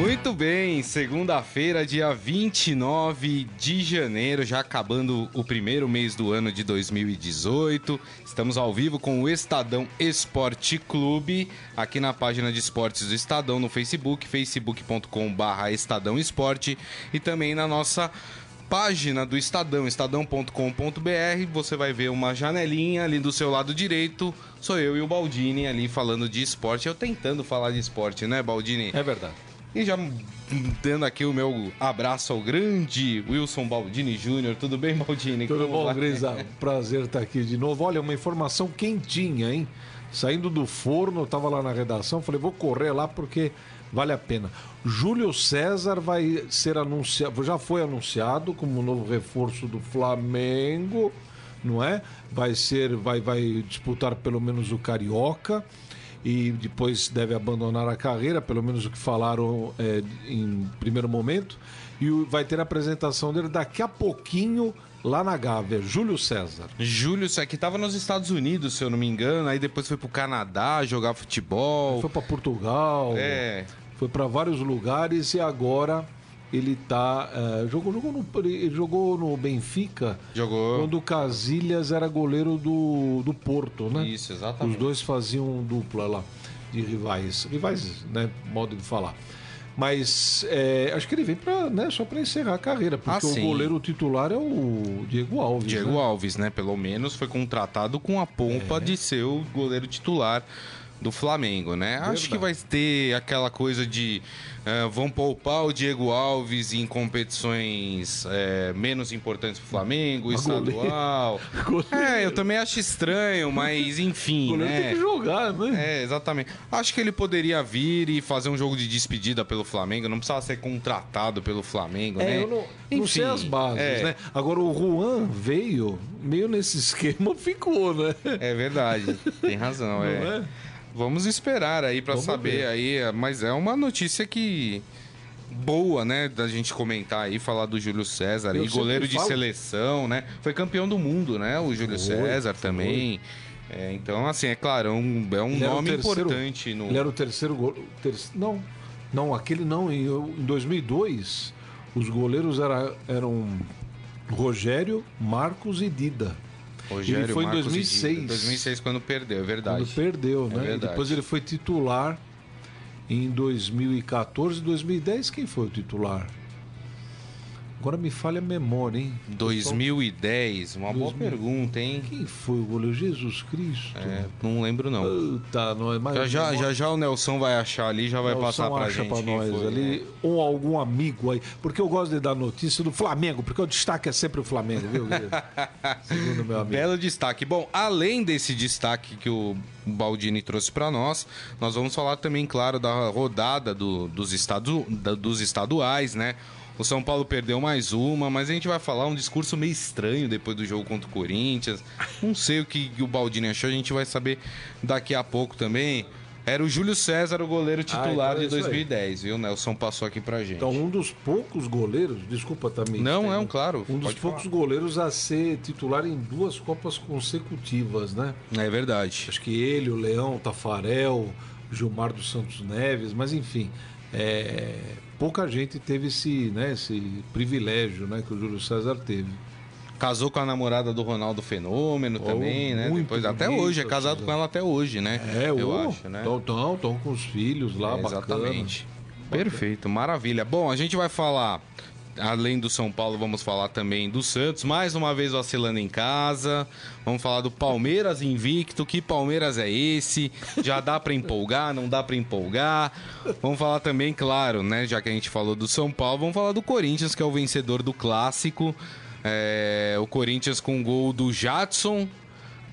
Muito bem, segunda-feira, dia 29 de janeiro, já acabando o primeiro mês do ano de 2018. Estamos ao vivo com o Estadão Esporte Clube, aqui na página de esportes do Estadão no Facebook, facebook.com/barra Estadão Esporte e também na nossa página do Estadão, estadão.com.br, você vai ver uma janelinha ali do seu lado direito. Sou eu e o Baldini ali falando de esporte. Eu tentando falar de esporte, né, Baldini? É verdade. E já dando aqui o meu abraço ao grande Wilson Baldini Júnior. Tudo bem, Baldini? Tudo Como bom, vai? Grisa? Prazer estar aqui de novo. Olha, uma informação quentinha, hein? Saindo do forno, eu estava lá na redação, falei, vou correr lá porque vale a pena. Júlio César vai ser anunciado, já foi anunciado como novo reforço do Flamengo, não é? Vai ser, vai, vai disputar pelo menos o Carioca e depois deve abandonar a carreira, pelo menos o que falaram é, em primeiro momento. E vai ter a apresentação dele daqui a pouquinho lá na Gávea, Júlio César. Júlio César, que estava nos Estados Unidos, se eu não me engano, aí depois foi para o Canadá jogar futebol. Foi para Portugal. É. Foi para vários lugares e agora ele tá. Uh, jogou, jogou, no, ele jogou no Benfica. Jogou. Quando o Casilhas era goleiro do, do Porto, né? Isso, exatamente. Os dois faziam dupla lá, de rivais. Rivais, né? Modo de falar. Mas é, acho que ele vem pra, né, só para encerrar a carreira, porque ah, o goleiro titular é o Diego Alves. Diego né? Alves, né? Pelo menos foi contratado com a pompa é. de ser o goleiro titular do Flamengo, né? Verdade. Acho que vai ter aquela coisa de uh, vão poupar o Diego Alves em competições uh, menos importantes para o Flamengo, estadual. É, eu também acho estranho, mas enfim, né? Tem que jogar, né? É, exatamente. Acho que ele poderia vir e fazer um jogo de despedida pelo Flamengo, não precisava ser contratado pelo Flamengo, é, né? Eu não, enfim, não sei as bases, é. né? Agora o Juan veio meio nesse esquema, ficou, né? É verdade, tem razão, é. é? Vamos esperar aí para saber ver. aí, mas é uma notícia que boa, né, da gente comentar aí, falar do Júlio César, e goleiro de falo. seleção, né? Foi campeão do mundo, né, o Júlio foi, César foi. também. É, então, assim, é claro, é um, é um nome terceiro, importante no Ele era o terceiro goleiro, ter, não, não, aquele não, em, em 2002 os goleiros era, eram Rogério, Marcos e Dida. Rogério ele foi Marcos em 2006. 2006 quando perdeu, é verdade. Quando perdeu, é né? É depois ele foi titular em 2014, 2010 quem foi o titular? Agora me falha a memória, hein? 2010, uma 2000... boa pergunta, hein? Quem foi o goleiro? Jesus Cristo? É, não lembro não. Tá, não é mais. Já, já, já, já o Nelson vai achar ali, já vai Nelson passar pra acha gente. Pra nós foi, ali, né? ou algum amigo aí. Porque eu gosto de dar notícia do Flamengo, porque o destaque é sempre o Flamengo, viu, Segundo meu amigo. Belo destaque. Bom, além desse destaque que o Baldini trouxe para nós, nós vamos falar também, claro, da rodada do, dos, estadu, da, dos estaduais, né? O São Paulo perdeu mais uma, mas a gente vai falar um discurso meio estranho depois do jogo contra o Corinthians. Não sei o que o Baldini achou, a gente vai saber daqui a pouco também. Era o Júlio César, o goleiro titular ah, então é de 2010, viu? Nelson passou aqui pra gente. Então, um dos poucos goleiros, desculpa também. Não, é um claro. Um dos poucos falar. goleiros a ser titular em duas Copas consecutivas, né? É verdade. Acho que ele, o Leão, o Tafarel, Gilmar dos Santos Neves, mas enfim. É, pouca gente teve esse, né, esse privilégio né, que o Júlio César teve. Casou com a namorada do Ronaldo Fenômeno oh, também, né? Depois, até hoje, é casado com ela até hoje, né? É, eu oh, acho, né? Estão com os filhos lá, é, Exatamente. Bacana. Perfeito, maravilha. Bom, a gente vai falar além do São Paulo, vamos falar também do Santos, mais uma vez vacilando em casa. Vamos falar do Palmeiras invicto. Que Palmeiras é esse? Já dá para empolgar? Não dá para empolgar? Vamos falar também, claro, né? Já que a gente falou do São Paulo, vamos falar do Corinthians, que é o vencedor do clássico. É, o Corinthians com o gol do Jadson,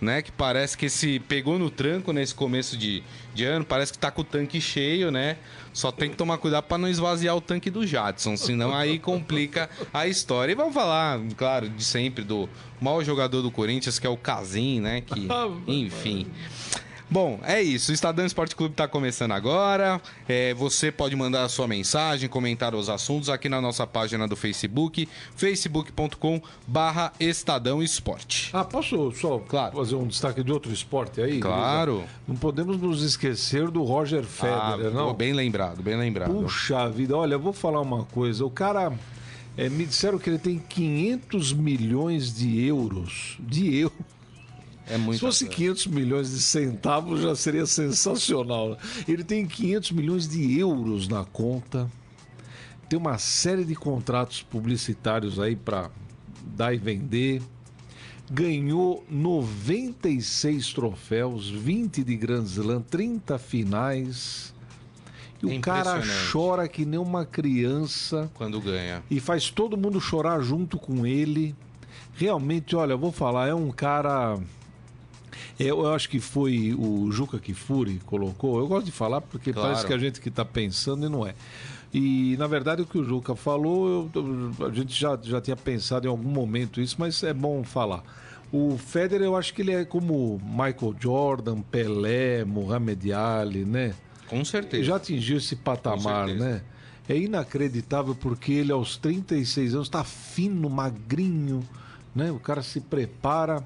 né? Que parece que se pegou no tranco nesse começo de, de ano, parece que tá com o tanque cheio, né? Só tem que tomar cuidado para não esvaziar o tanque do Jadson, senão aí complica a história. E vamos falar, claro, de sempre do maior jogador do Corinthians, que é o Casim, né? Que, enfim. Bom, é isso. O Estadão Esporte Clube está começando agora. É, você pode mandar a sua mensagem, comentar os assuntos aqui na nossa página do Facebook, facebook.com barra Estadão Esporte. Ah, posso só Claro. fazer um destaque de outro esporte aí? Claro. Grisa? Não podemos nos esquecer do Roger Federer, Ah, não? Bem lembrado, bem lembrado. Puxa vida, olha, eu vou falar uma coisa. O cara. é, me disseram que ele tem 500 milhões de euros. De euros. É muito Se fosse 500 milhões de centavos, já seria sensacional. Ele tem 500 milhões de euros na conta. Tem uma série de contratos publicitários aí para dar e vender. Ganhou 96 troféus, 20 de Grand Slam, 30 finais. E É o cara chora que nem uma criança quando ganha. e faz todo mundo chorar junto com ele. Realmente, olha, eu vou falar, é um cara. Eu, eu acho que foi o Juca Kifuri colocou. Eu gosto de falar porque Claro. parece que a gente que está pensando e não é. E na verdade o que o Juca falou, eu- a gente já, já tinha pensado em algum momento isso, mas é bom falar. O Federer, eu acho que ele é como Michael Jordan, Pelé, Muhammad Ali, né? Com certeza. já atingiu esse patamar, né? É inacreditável porque ele aos 36 anos está fino, magrinho, né? O cara se prepara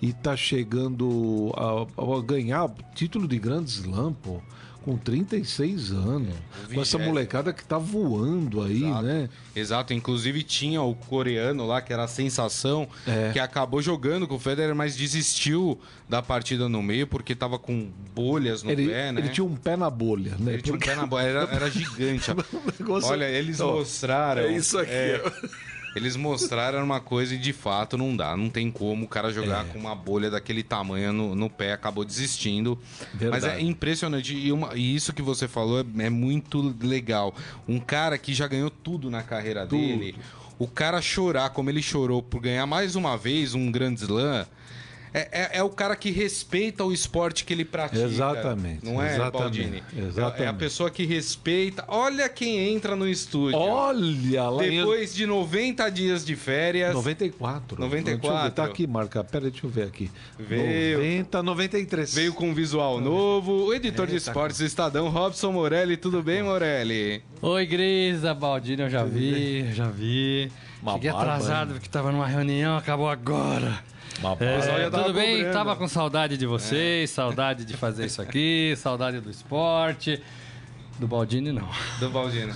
e tá chegando a, a ganhar título de grande slam, pô, com 36 anos. o com essa vigésimo. molecada que tá voando aí, Exato. né? Exato, inclusive tinha o coreano lá, que era a sensação, É. que acabou jogando com o Federer, mas desistiu da partida no meio, porque tava com bolhas no Ele, pé, né? ele tinha um pé na bolha, né? Ele tinha um Porque- pé na bola, era, era gigante. negócio- Olha, eles Ó, mostraram. É isso aqui. é, ó. Eles mostraram uma coisa e de fato não dá. Não tem como o cara jogar É. com uma bolha daquele tamanho no, no pé, acabou desistindo. Verdade. Mas é impressionante. E, uma- e isso que você falou é, é muito legal. Um cara que já ganhou tudo na carreira Tudo. dele, o cara chorar como ele chorou por ganhar mais uma vez um grande slam. É, é- é o cara que respeita o esporte que ele pratica. Exatamente, Não é, exatamente, Baldini? É- É a exatamente. pessoa que respeita. Olha quem entra no estúdio. Olha lá. Depois de 90 dias de férias. 94. 94. Deixa eu ver, Tá aqui, marca. Pera, deixa eu ver aqui. Veio. 90, 93. Veio com um visual novo. O editor de esportes do Estadão, Robson Morelli. Tudo bem, Morelli? Oi, Grisa, Baldini, eu já vi, já vi. Uma Cheguei barba, atrasado hein? porque tava numa reunião, acabou agora. Uma É, tudo bem? cobrando. Tava com saudade de vocês, saudade de fazer isso aqui, saudade do esporte. Do Baldini, não. Do Baldini.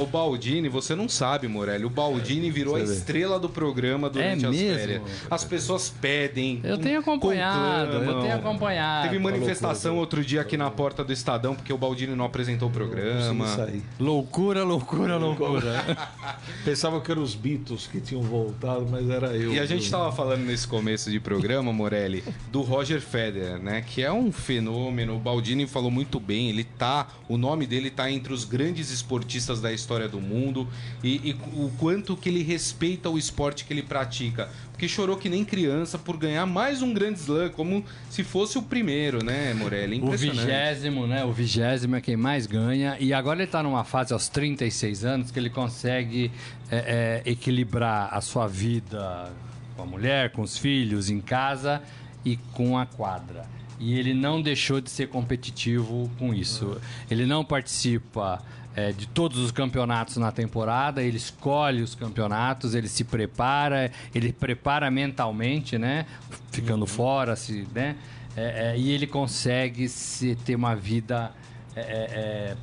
O Baldini, você não sabe, Morelli. O Baldini virou a estrela do programa durante É as mesmo? férias. As pessoas pedem. Eu tenho acompanhado, eu conclamam. tenho acompanhado. Teve manifestação loucura. outro dia aqui na porta do Estadão porque o Baldini não apresentou o programa. Isso aí. Loucura, loucura, loucura. Pensava que eram os Beatles que tinham voltado, mas era eu. E a gente estava falando nesse começo de programa, Morelli, do Roger Federer, né? Que é um fenômeno. O Baldini falou muito bem. Ele tá, o nome dele tá entre os grandes esportistas da história do mundo e, e o quanto que ele respeita o esporte que ele pratica. Porque chorou que nem criança por ganhar mais um grande slam, como se fosse o primeiro, né, Morelli? O vigésimo, né? O vigésimo é quem mais ganha. E agora ele tá numa fase aos 36 anos que ele consegue é, é, equilibrar a sua vida com a mulher, com os filhos, em casa e com a quadra. E ele não deixou de ser competitivo com isso. Ele não participa é, de todos os campeonatos na temporada, ele escolhe os campeonatos, ele se prepara, ele prepara mentalmente, né? Ficando fora, se, né? É, é, e ele consegue se, ter uma vida é, é, é,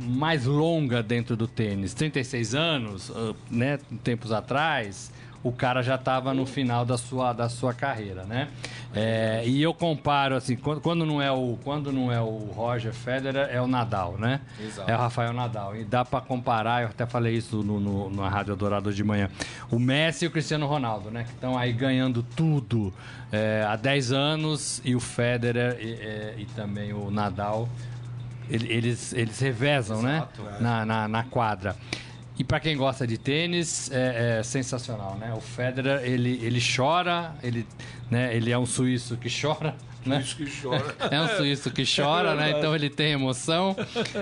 mais longa dentro do tênis. 36 anos, ah, né? Tempos atrás, o cara já estava no final da sua, da sua carreira, né? É, e eu comparo assim, quando, quando não é o quando não é o Roger Federer, é o Nadal, né? Exato. É o Rafael Nadal. E dá para comparar, eu até falei isso no, no, na Rádio Dourado de manhã. O Messi e o Cristiano Ronaldo, né? Que estão aí ganhando tudo é, há 10 anos e o Federer e, é, e também o Nadal ele- eles, eles revezam, Exato, né? é. Na, na, na quadra. E para quem gosta de tênis, é, é sensacional, né? O Federer, ele, ele chora, ele, né? ele é um suíço que chora, né? Que chora. É um suíço que chora, né? Então ele tem emoção.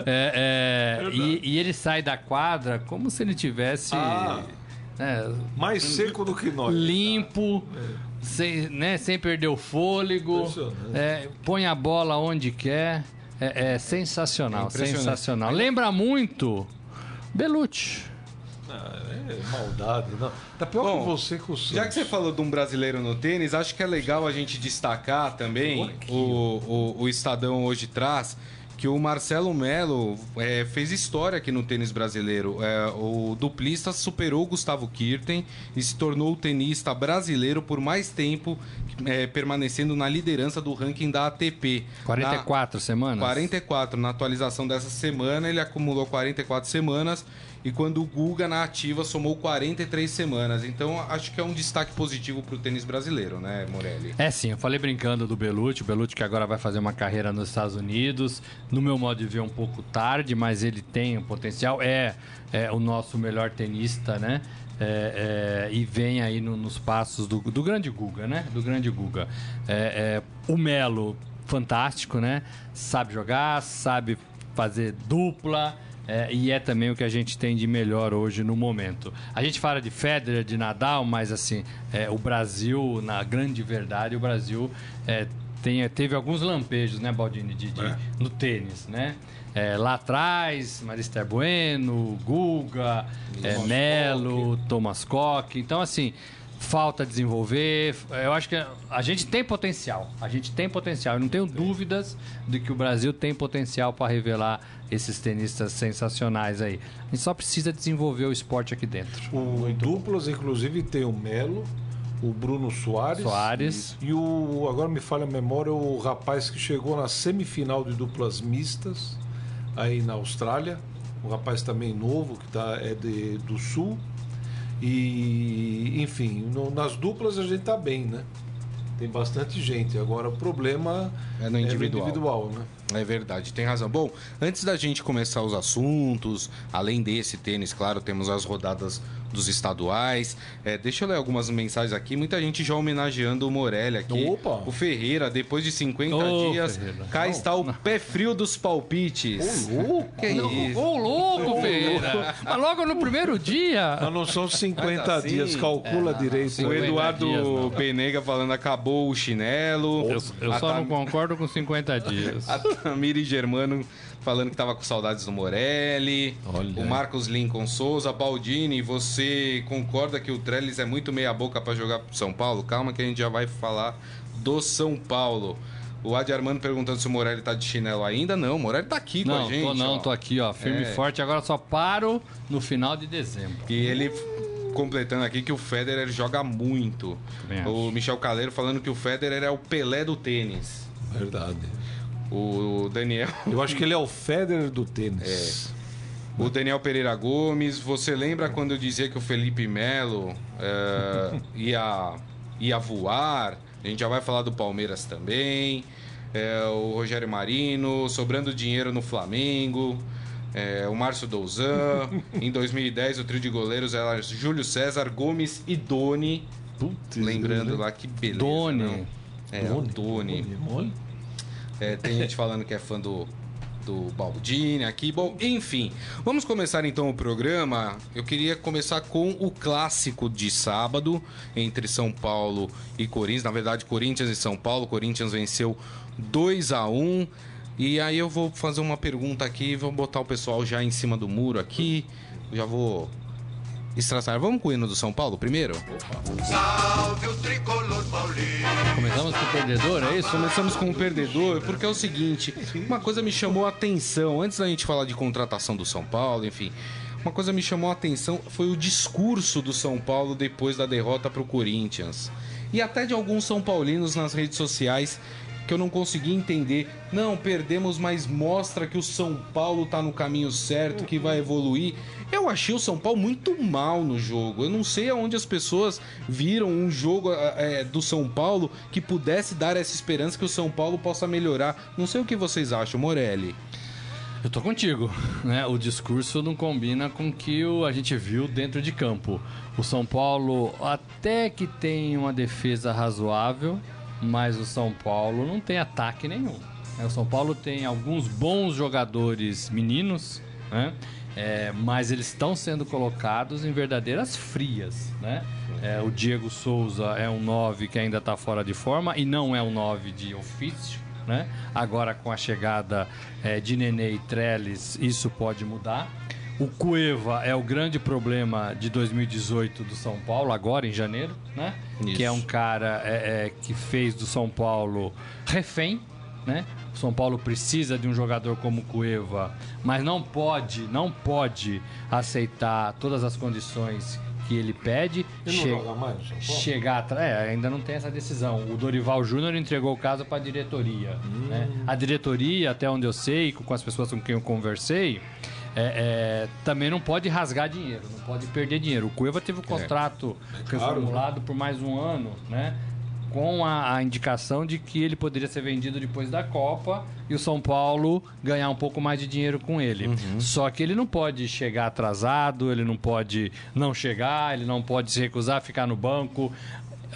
É, é, e, e ele sai da quadra como se ele tivesse Ah. né, Mais seco do que nós. limpo, sem, né, sem perder o fôlego, é, põe a bola onde quer. É, é sensacional, É sensacional. Lembra muito Belucci. É maldade, não. Tá pior Bom, que você com o Santos. Já que você falou de um brasileiro no tênis, acho que é legal a gente destacar também o, o, o Estadão hoje traz que o Marcelo Melo é, fez história aqui no tênis brasileiro. É, o duplista superou o Gustavo Kirten e se tornou o tenista brasileiro por mais tempo é, permanecendo na liderança do ranking da ATP. 44 Na- semanas? 44. Na atualização dessa semana, ele acumulou 44 semanas. E quando o Guga na ativa somou 43 semanas. Então acho que é um destaque positivo para o tênis brasileiro, né, Morelli? É sim, eu falei brincando do Belucci, o Belucci que agora vai fazer uma carreira nos Estados Unidos, no meu modo de ver um pouco tarde, mas ele tem um potencial, é, é o nosso melhor tenista, né? É, é, e vem aí no- nos passos do, do grande Guga, né? Do grande Guga. É, é, o Melo, fantástico, né? Sabe jogar, sabe fazer dupla. É, e é também o que a gente tem de melhor hoje no momento. A gente fala de Federer, de Nadal, mas assim, é, o Brasil, na grande verdade, o Brasil é, tem, teve alguns lampejos, né, Baldini, de, de- no tênis, né? É, lá atrás, Marister Bueno, Guga, é, Melo, Thomas Koch. Então, assim, falta desenvolver. Eu acho que a gente tem potencial. A gente tem potencial. Eu não tenho dúvidas de que o Brasil tem potencial para revelar esses tenistas sensacionais aí. A gente só precisa desenvolver o esporte aqui dentro. O duplas, inclusive, tem o Melo, o Bruno Soares. Soares. E o. Agora me falha a memória, o rapaz que chegou na semifinal de duplas mistas, aí na Austrália. Um rapaz também novo, que tá, é de, do sul. E, enfim, no- nas duplas a gente tá bem, né? Tem bastante gente. Agora o problema É no individual. individual né? É verdade, tem razão. Bom, antes da gente começar os assuntos, além desse tênis, claro, temos as rodadas dos estaduais. É, deixa eu ler algumas mensagens aqui. Muita gente já homenageando o Morelli aqui. Opa! O Ferreira, depois de 50 Ô, dias, Ferreira. cá está o pé frio dos palpites. Ô, louco! Que isso? Ô, louco, Ferreira! Mas logo no primeiro dia. Mas não são 50 Mas assim, dias, calcula direito. O 50 Eduardo dias, não. Penega falando acabou o chinelo. Eu, eu só não Tam- concordo com 50 dias. A Tamiri Germano falando que tava com saudades do Morelli. Olha O. Marcos Lincoln Souza. Baldini, você concorda que o Trellis é muito meia boca para jogar pro São Paulo? Calma que a gente já vai falar do São Paulo. O Adi Armando perguntando se o Morelli tá de chinelo ainda. Não, o Morelli tá aqui com a Não, gente. tô não, ó. tô aqui, ó, firme É. e forte. Agora só paro no final de dezembro. E ele completando aqui que o Federer joga muito. O Michel Caleiro falando que o Federer é o Pelé do tênis. Verdade. O Daniel Eu acho que ele é o Federer do tênis. O Daniel Pereira Gomes, você lembra quando eu dizia que o Felipe Melo eh, ia, ia voar? A gente já vai falar do Palmeiras também. Eh, o Rogério Marino, sobrando dinheiro no Flamengo. Eh, o Márcio Douzan. em 2010, o trio de goleiros era Júlio César, Gomes e Doni. Putz, Lembrando né? lá que beleza. Doni. não? É, o Doni. Doni. É, tem gente falando que é fã do, do Baldini aqui. Bom, enfim, vamos começar então o programa. Eu queria começar com o clássico de sábado entre São Paulo e Corinthians. Na verdade, Corinthians e São Paulo. Corinthians venceu 2 a 1 E aí eu vou fazer uma pergunta aqui, vou botar o pessoal já em cima do muro aqui. Já vou estraçar. Vamos com o hino do São Paulo primeiro? Começamos com o perdedor, é isso? Começamos com o perdedor, porque é o seguinte, uma coisa me chamou a atenção, antes da gente falar de contratação do São Paulo, enfim, uma coisa me chamou a atenção foi o discurso do São Paulo depois da derrota para o Corinthians. E até de alguns São Paulinos nas redes sociais que eu não consegui entender. Não, perdemos, mas mostra que o São Paulo tá no caminho certo, que vai evoluir. Eu achei o São Paulo muito mal no jogo. Eu não sei aonde as pessoas viram um jogo é, do São Paulo que pudesse dar essa esperança que o São Paulo possa melhorar. Não sei o que vocês acham, Morelli. Eu tô contigo, né? O discurso não combina com o que a gente viu dentro de campo. O São Paulo até que tem uma defesa razoável, mas o São Paulo não tem ataque nenhum. né? O São Paulo tem alguns bons jogadores meninos, né? É, mas eles estão sendo colocados em verdadeiras frias, né? É, o Diego Souza é um 9 que ainda está fora de forma e não é um 9 de ofício, né? Agora com a chegada é, de Nenê e Trellis, isso pode mudar. O Cueva é o grande problema de 2018 do São Paulo, agora em janeiro, né? Isso. Que é um cara é, é, que fez do São Paulo refém, né? O São Paulo precisa de um jogador como o Cueva, mas não pode, não pode aceitar todas as condições que ele pede. Ele não Che- joga mais no São Paulo? chegar atrás. É, ainda não tem essa decisão. O Dorival Júnior entregou o caso para a diretoria. né? A diretoria, até onde eu sei, com as pessoas com quem eu conversei, é, é, também não pode rasgar dinheiro, não pode perder dinheiro. O Cueva teve o contrato reformulado por mais um ano, né? Com a, a indicação de que ele poderia ser vendido depois da Copa e o São Paulo ganhar um pouco mais de dinheiro com ele. Só que ele não pode chegar atrasado, ele não pode não chegar, ele não pode se recusar a ficar no banco.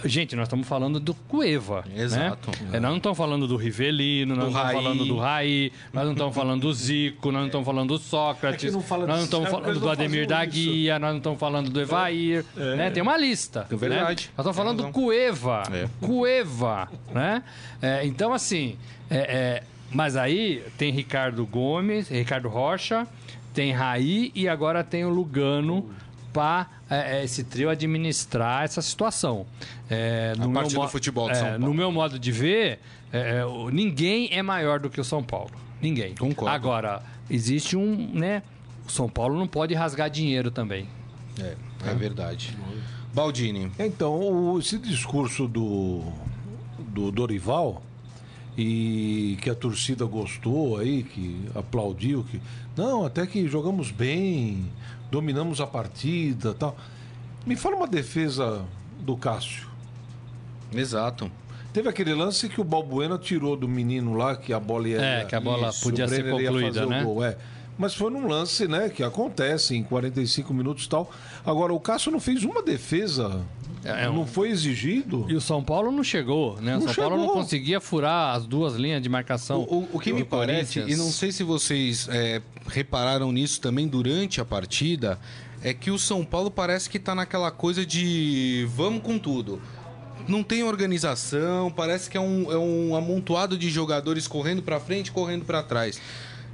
Gente, nós estamos falando do Cueva. Exato. Né? É, nós não estamos falando do Rivelino, nós Do não estamos falando do Raí, nós não estamos falando do Zico, nós não estamos falando do Sócrates, É não fala nós não estamos é falando do Ademir da. Guia, nós não estamos falando do Evair, né? Tem uma lista. É verdade. Né? Nós estamos falando do Cueva. É. Cueva, né? É, então, assim, é, é, mas aí tem Ricardo Gomes, Ricardo Rocha, tem Raí e agora tem o Lugano para esse trio administrar essa situação. É, no meu do futebol de é, São Paulo. No meu modo de ver, é, é, ninguém é maior do que o São Paulo. Ninguém. Concordo. Agora, existe um, né? O São Paulo não pode rasgar dinheiro também. É, é verdade. Baldini. Então, o- esse discurso do, do Dorival, e que a torcida gostou aí, que aplaudiu, que. Não, até que jogamos bem, dominamos a partida tal. Me fala uma defesa do Cássio. Exato. Teve aquele lance que o Balbuena tirou do menino lá, que a bola ia. É, que a bola podia o ser concluída, fazer o né? gol, é. Mas foi num lance, né, que acontece em 45 minutos e tal. Agora, o Cássio não fez uma defesa. É, não foi exigido. E o São Paulo não chegou, né? Não São Paulo não chegou. conseguia furar as duas linhas de marcação. O, o- o que me parece, e não sei se vocês é, repararam nisso também durante a partida, é que o São Paulo parece que tá naquela coisa de vamos com tudo. Não tem organização, parece que é um, é um amontoado de jogadores correndo pra frente, correndo pra trás.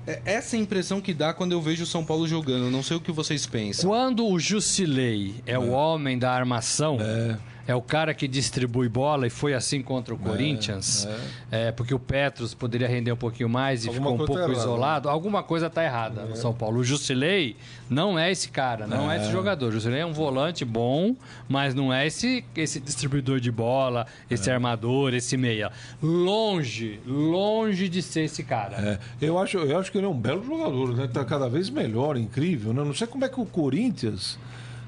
É essa é a impressão que dá quando eu vejo o São Paulo jogando. Não sei o que vocês pensam. Quando o Jusilei é, o homem da armação, é. O cara que distribui bola e foi assim contra o Corinthians, é, porque o Petros poderia render um pouquinho mais e Alguma ficou um coisa pouco tá errada, isolado, alguma coisa está errada no São Paulo. O Jusilei não é esse cara, não é, esse jogador. O Jusilei é um volante bom, mas não é esse, esse distribuidor de bola, esse armador, esse meia. Longe, longe de ser esse cara. É, eu, acho, eu acho que ele é um belo jogador, né? Tá cada vez melhor, incrível, né? Não sei como é que o Corinthians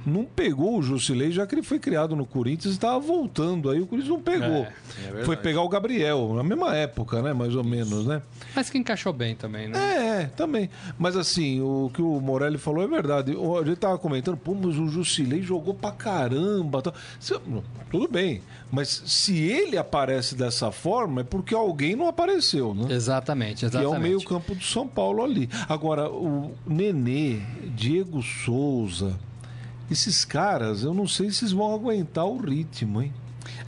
não pegou o Jusilei, já que ele foi criado no Corinthians e estava voltando. Aí o Corinthians não pegou. verdade. foi pegar o Gabriel, na mesma época, né? Mais ou menos, né? Mas que encaixou bem também, né? É, é, também. Mas assim, o que o Morelli falou é verdade. A gente tava comentando, pô, mas o Jusilei jogou pra caramba. Se- tudo bem, mas se ele aparece dessa forma, é porque alguém não apareceu, né? Exatamente, Que é exatamente. o meio-campo do São Paulo ali. Agora, o Nenê, Diego Souza, esses caras, eu não sei se eles vão aguentar o ritmo, hein?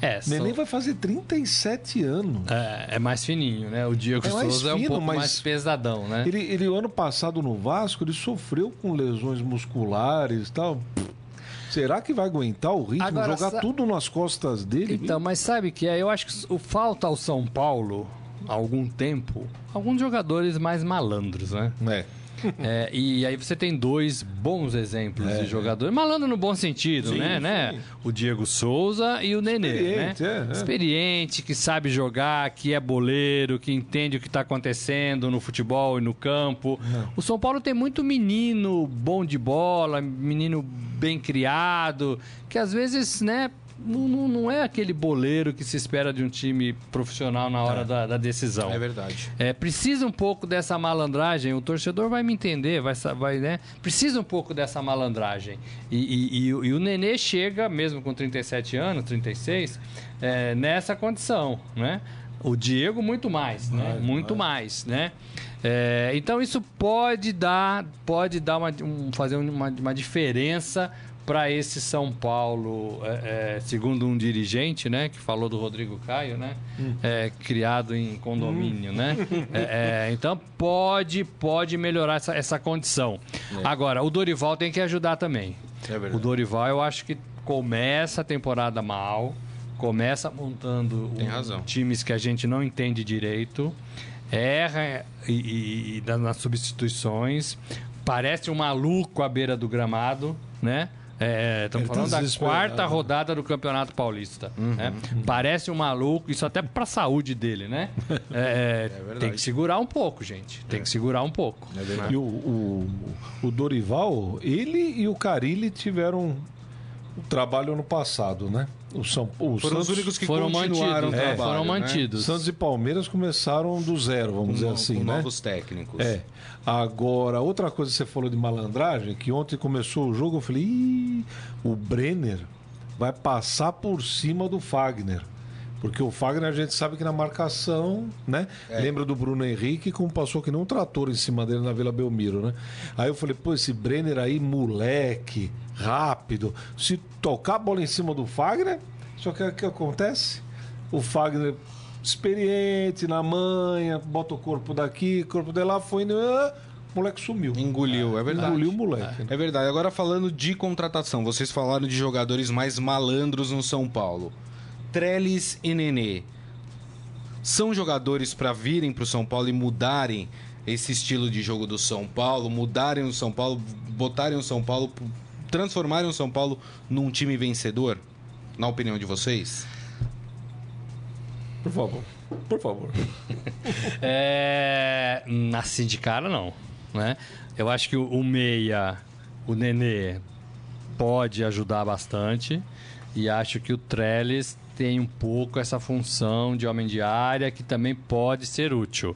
É, são- Nenê vai fazer 37 anos. É, é mais fininho, né? O Diego É Souza é um pouco mas- mais pesadão, né? Ele, ele, ano passado no Vasco, ele sofreu com lesões musculares e tal. Será que vai aguentar o ritmo? Agora, jogar sa- tudo nas costas dele? Então, mas sabe que é? Eu acho que o falta ao São Paulo, há algum tempo, alguns jogadores mais malandros, né? É. É, e aí você tem dois bons exemplos de jogadores, malandro no bom sentido, Sim, né, né? sim. O Diego Souza e o Nenê, né? Experiente, é, é. Experiente, que sabe jogar, que é boleiro, que entende o que está acontecendo no futebol e no campo. O São Paulo tem muito menino bom de bola, menino bem criado, que às vezes, né? Não, não- não é aquele boleiro que se espera de um time profissional na hora da, da decisão. É verdade. É, precisa um pouco dessa malandragem. O torcedor vai me entender, vai, vai né? Precisa um pouco dessa malandragem. E, e- e o- e o Nenê chega, mesmo com 37 anos, 36, é, nessa condição, né? O Diego muito mais, né? Muito mais, né? É, então isso pode dar, pode dar uma, um, fazer uma, uma diferença para esse São Paulo, é, é, segundo um dirigente, né, que falou do Rodrigo Caio, né, é, criado em condomínio, né, É, é, então pode, pode melhorar essa, essa condição. Agora, o Dorival tem que ajudar também. É. O Dorival, eu acho que começa a temporada mal, começa montando um- times que a gente não entende direito, erra e, e- nas substituições, parece um maluco à beira do gramado, né? É, Estamos Ele tá falando da desesperado. quarta rodada do Campeonato Paulista. né? Parece um maluco, isso até para a saúde dele, né? É, verdade. tem que segurar um pouco, gente. Tem que segurar um pouco. É. E o, o, o Dorival, ele e o Carilli tiveram trabalho ano passado, né? O São o Foram os Santos, únicos que foram continuaram mantidos, o é, trabalho, foram né? mantidos. Santos e Palmeiras começaram do zero, vamos dizer Com- assim, com né? novos técnicos. É. Agora, outra coisa que você falou de malandragem, que ontem começou o jogo, eu falei, Ih, o Brenner vai passar por cima do Fagner. Porque o Fagner a gente sabe que na marcação, né? Lembra do Bruno Henrique, como passou que nem um trator em cima dele na Vila Belmiro, né? Aí eu falei, pô, esse Brenner aí, moleque, rápido. Se tocar a bola em cima do Fagner, só que o que acontece? O Fagner experiente, na manha, bota o corpo daqui, corpo de lá, foi indo, ah, o moleque sumiu. Engoliu, é verdade. Engoliu o moleque. né? É verdade. Agora falando de contratação, vocês falaram de jogadores mais malandros no São Paulo. Trellis e Nenê. São jogadores para virem para o São Paulo e mudarem esse estilo de jogo do São Paulo, mudarem o São Paulo, botarem o São Paulo, transformarem o São Paulo num time vencedor? Na opinião de vocês? Por favor. Por favor. É, assim de cara, não. Né? Eu acho que o, o Meia, o Nenê, pode ajudar bastante. E acho que o Trellis tem um pouco essa função de homem de área que também pode ser útil.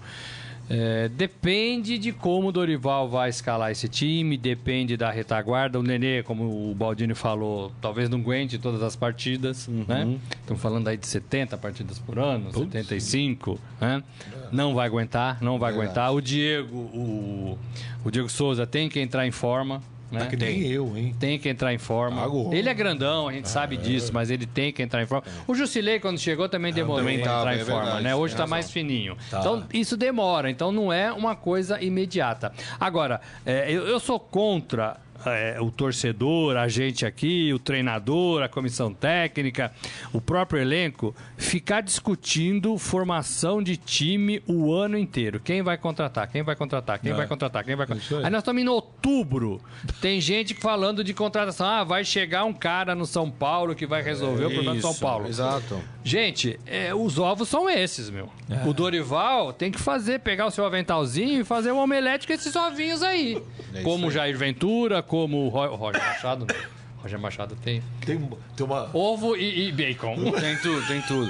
É, depende de como o Dorival vai escalar esse time, depende da retaguarda. O Nenê, como o Baldini falou, talvez não aguente todas as partidas, né? Estamos falando aí de 70 partidas por ano, 75, né? Não vai aguentar, não vai Verdade. aguentar. O Diego, o, o Diego Souza tem que entrar em forma, né? Que nem eu, hein? Tem que entrar em forma. Agora. Ele é grandão, a gente sabe disso, mas ele tem que entrar em forma. O Jusilei, quando chegou, também demorou também para entrar em é forma, verdade, né? Hoje tem está mais fininho. Então, isso demora. Então, não é uma coisa imediata. Agora, é, eu, eu sou contra é, o torcedor, a gente aqui, o treinador, a comissão técnica, o próprio elenco, ficar discutindo formação de time o ano inteiro. Quem vai contratar? Quem vai contratar? Quem vai contratar? Quem vai contratar? aí. Aí nós estamos em outubro. Tem gente falando de contratação. Ah, vai chegar um cara no São Paulo que vai resolver o problema do São Paulo. Exato. Gente, é, os ovos são esses, meu. O Dorival tem que fazer, pegar o seu aventalzinho e fazer um omelete com esses ovinhos aí. É como o aí. Jair Ventura, como o Ro- Roger Machado. não. Roger Machado tem Tem, tem uma. ovo e, e bacon. Tem tudo, tem tudo.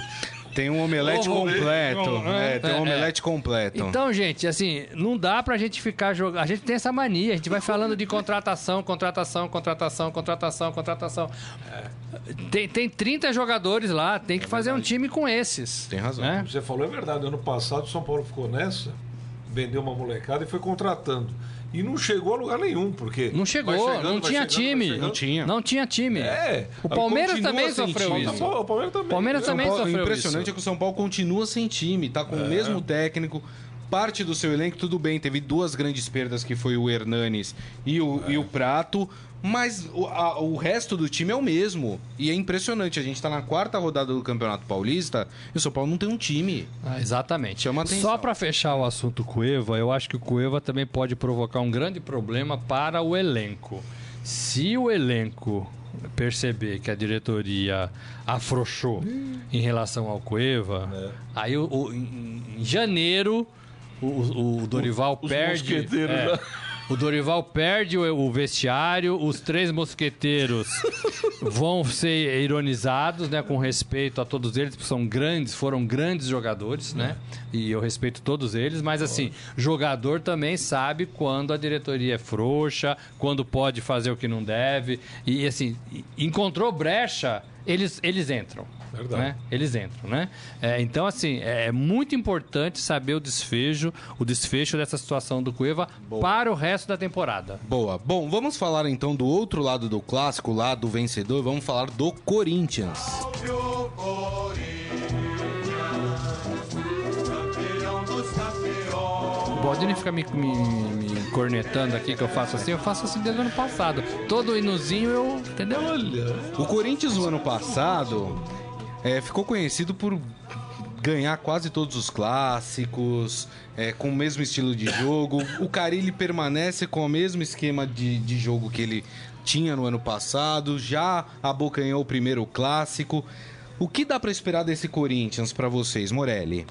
Tem um omelete Ovo, completo. É, tem um é, omelete completo. Então, gente, assim, não dá pra gente ficar jogando. A gente tem essa mania, a gente vai falando de contratação, contratação, contratação, contratação, contratação. Tem, tem 30 jogadores lá, tem que fazer um time com esses. Tem razão. né? Você falou é verdade. Ano passado o São Paulo ficou nessa, vendeu uma molecada e foi contratando. E não chegou a lugar nenhum, porque. Não chegou, vai chegando, não vai tinha chegando, time. chegando. Não tinha. Não tinha time. É. O Palmeiras também sofreu time. isso. O Palmeiras também. Palmeiras também Paulo- sofreu o impressionante isso. é que o São Paulo continua sem time, tá com o mesmo técnico. Parte do seu elenco, tudo bem, teve duas grandes perdas que foi o Hernanes e o, e o Prato, mas o, a- o resto do time é o mesmo. E é impressionante, a gente tá na quarta rodada do Campeonato Paulista e o São Paulo não tem um time. Ah, exatamente. Chama atenção. Só para fechar o assunto Cueva, eu acho que o Cueva também pode provocar um grande problema para o elenco. Se o elenco perceber que a diretoria afrouxou em relação ao Cueva, É. aí o- o- em, em janeiro o, o- Dorival perde. é. O Dorival perde o, vestiário, os três mosqueteiros vão ser ironizados, né, com respeito a todos eles, porque são grandes, foram grandes jogadores, né? E eu respeito todos eles, mas assim, jogador também sabe quando a diretoria é frouxa, quando pode fazer o que não deve, e assim, encontrou brecha eles, eles entram. Verdade. Né? Eles entram, né? É, então, assim, é muito importante saber o desfecho, o desfecho dessa situação do Cueva para o resto da temporada. Boa. Bom, vamos falar então do outro lado do clássico, lá do vencedor. Vamos falar do Corinthians. O Baldini fica me, me, me cornetando aqui que eu faço assim, eu faço assim desde o ano passado. Todo hinozinho eu. Entendeu? O Corinthians no ano passado é, ficou conhecido por ganhar quase todos os clássicos, é, com o mesmo estilo de jogo. O Carilli permanece com o mesmo esquema de, de jogo que ele tinha no ano passado, já abocanhou o primeiro clássico. O que dá pra esperar desse Corinthians pra vocês, Morelli?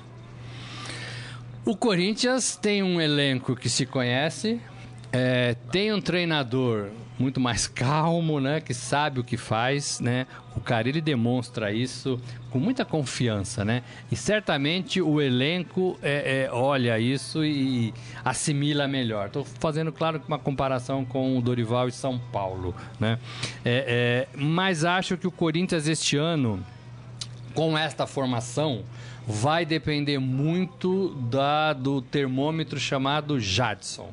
O Corinthians tem um elenco que se conhece, é, tem um treinador muito mais calmo, né, que sabe o que faz, né? O Carilli demonstra isso com muita confiança, né? E certamente o elenco é, é, olha isso e assimila melhor. Estou fazendo, claro, uma comparação com o Dorival e São Paulo, né? É, é, mas acho que o Corinthians este ano com esta formação vai depender muito da, do termômetro chamado Jadson.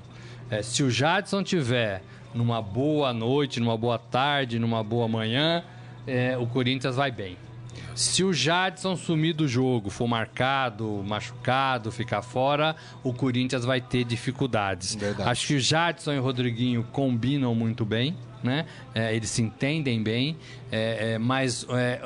É, se o Jadson tiver numa boa noite, numa boa tarde, numa boa manhã, é, o Corinthians vai bem. Se o Jadson sumir do jogo, for marcado, machucado, ficar fora, o Corinthians vai ter dificuldades. Verdade. Acho que o Jadson e o Rodriguinho combinam muito bem, né? É, eles se entendem bem, é, é, mas é,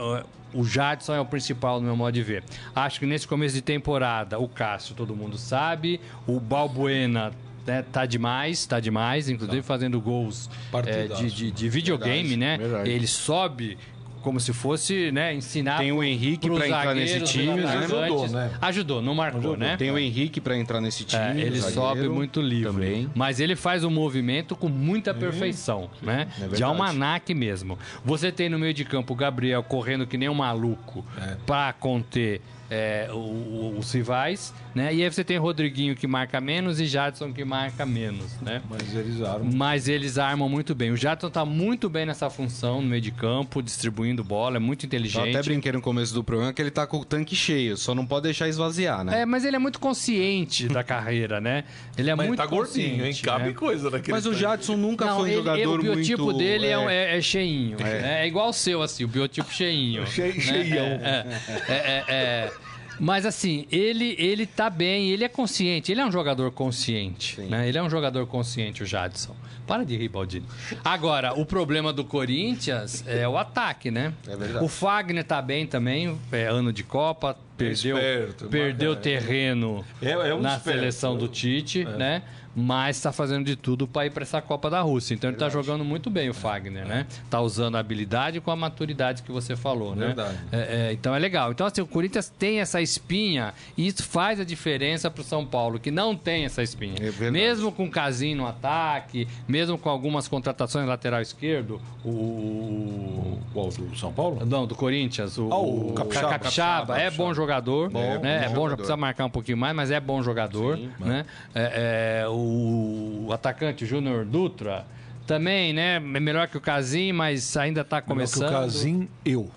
o Jadson é o principal no meu modo de ver. Acho que nesse começo de temporada, o Cássio todo mundo sabe, o Balbuena né, tá demais, tá demais, inclusive fazendo gols é, de, de, de videogame, Verdade, né? verdade. Ele sobe como se fosse, né, ensinar Tem o Henrique pra entrar nesse time, né? Ajudou, né? Ajudou, não marcou, né? Tem o Henrique pra entrar nesse time. É, ele sobe muito livre. Também. Mas ele faz o movimento com muita perfeição, né? é de almanac mesmo. Você tem no meio de campo o Gabriel correndo que nem um maluco pra conter é, o- os rivais, né? E aí você tem Rodriguinho que marca menos e Jadson que marca menos, né? Mas eles armam. Mas eles armam muito bem. O Jadson tá muito bem nessa função no meio de campo, distribuindo bola, é muito Eu inteligente. até brinquei no começo do programa que ele tá com o tanque cheio, só não pode deixar esvaziar, né? É, mas ele é muito consciente da carreira, né? Ele é Mas muito tá gordinho, hein? consciente, Cabe né? coisa naquele Mas o tanque. Jadson nunca Não, foi um ele- jogador o biotipo muito... dele é, um- é, é- é cheinho. né? É. igual o seu, assim, o biotipo cheinho. Che- né? cheião. É, é, é, é. Mas assim, ele, ele tá bem, ele é consciente, ele é um jogador consciente. Né? Ele é um jogador consciente, o Jadson. Para de rir, Baldini. Agora, o problema do Corinthians é o ataque, né? É verdade. O Fagner tá bem também, é ano de Copa, perdeu, esperto, perdeu terreno É- é um na esperto. seleção do Tite, né? Mas tá fazendo de tudo para ir para essa Copa da Rússia. Então ele tá jogando muito bem o Fagner, né? Tá usando a habilidade com a maturidade que você falou, né? Verdade. É, é, então é legal. Então assim, o Corinthians tem essa espinha e isso faz a diferença pro São Paulo, que não tem essa espinha. É verdade. mesmo com o Casim no ataque, mesmo com algumas contratações lateral esquerdo, o Qual, do São Paulo? não, do Corinthians. O, Ah, o Capixaba. Capixaba é bom jogador. Bom, né? bom é bom, jogador. já precisa marcar um pouquinho mais, mas é bom jogador. né? É, é, o, o atacante Júnior Dutra também, né? É melhor que o Casim, mas ainda está Melhor que começando. o Casim, eu.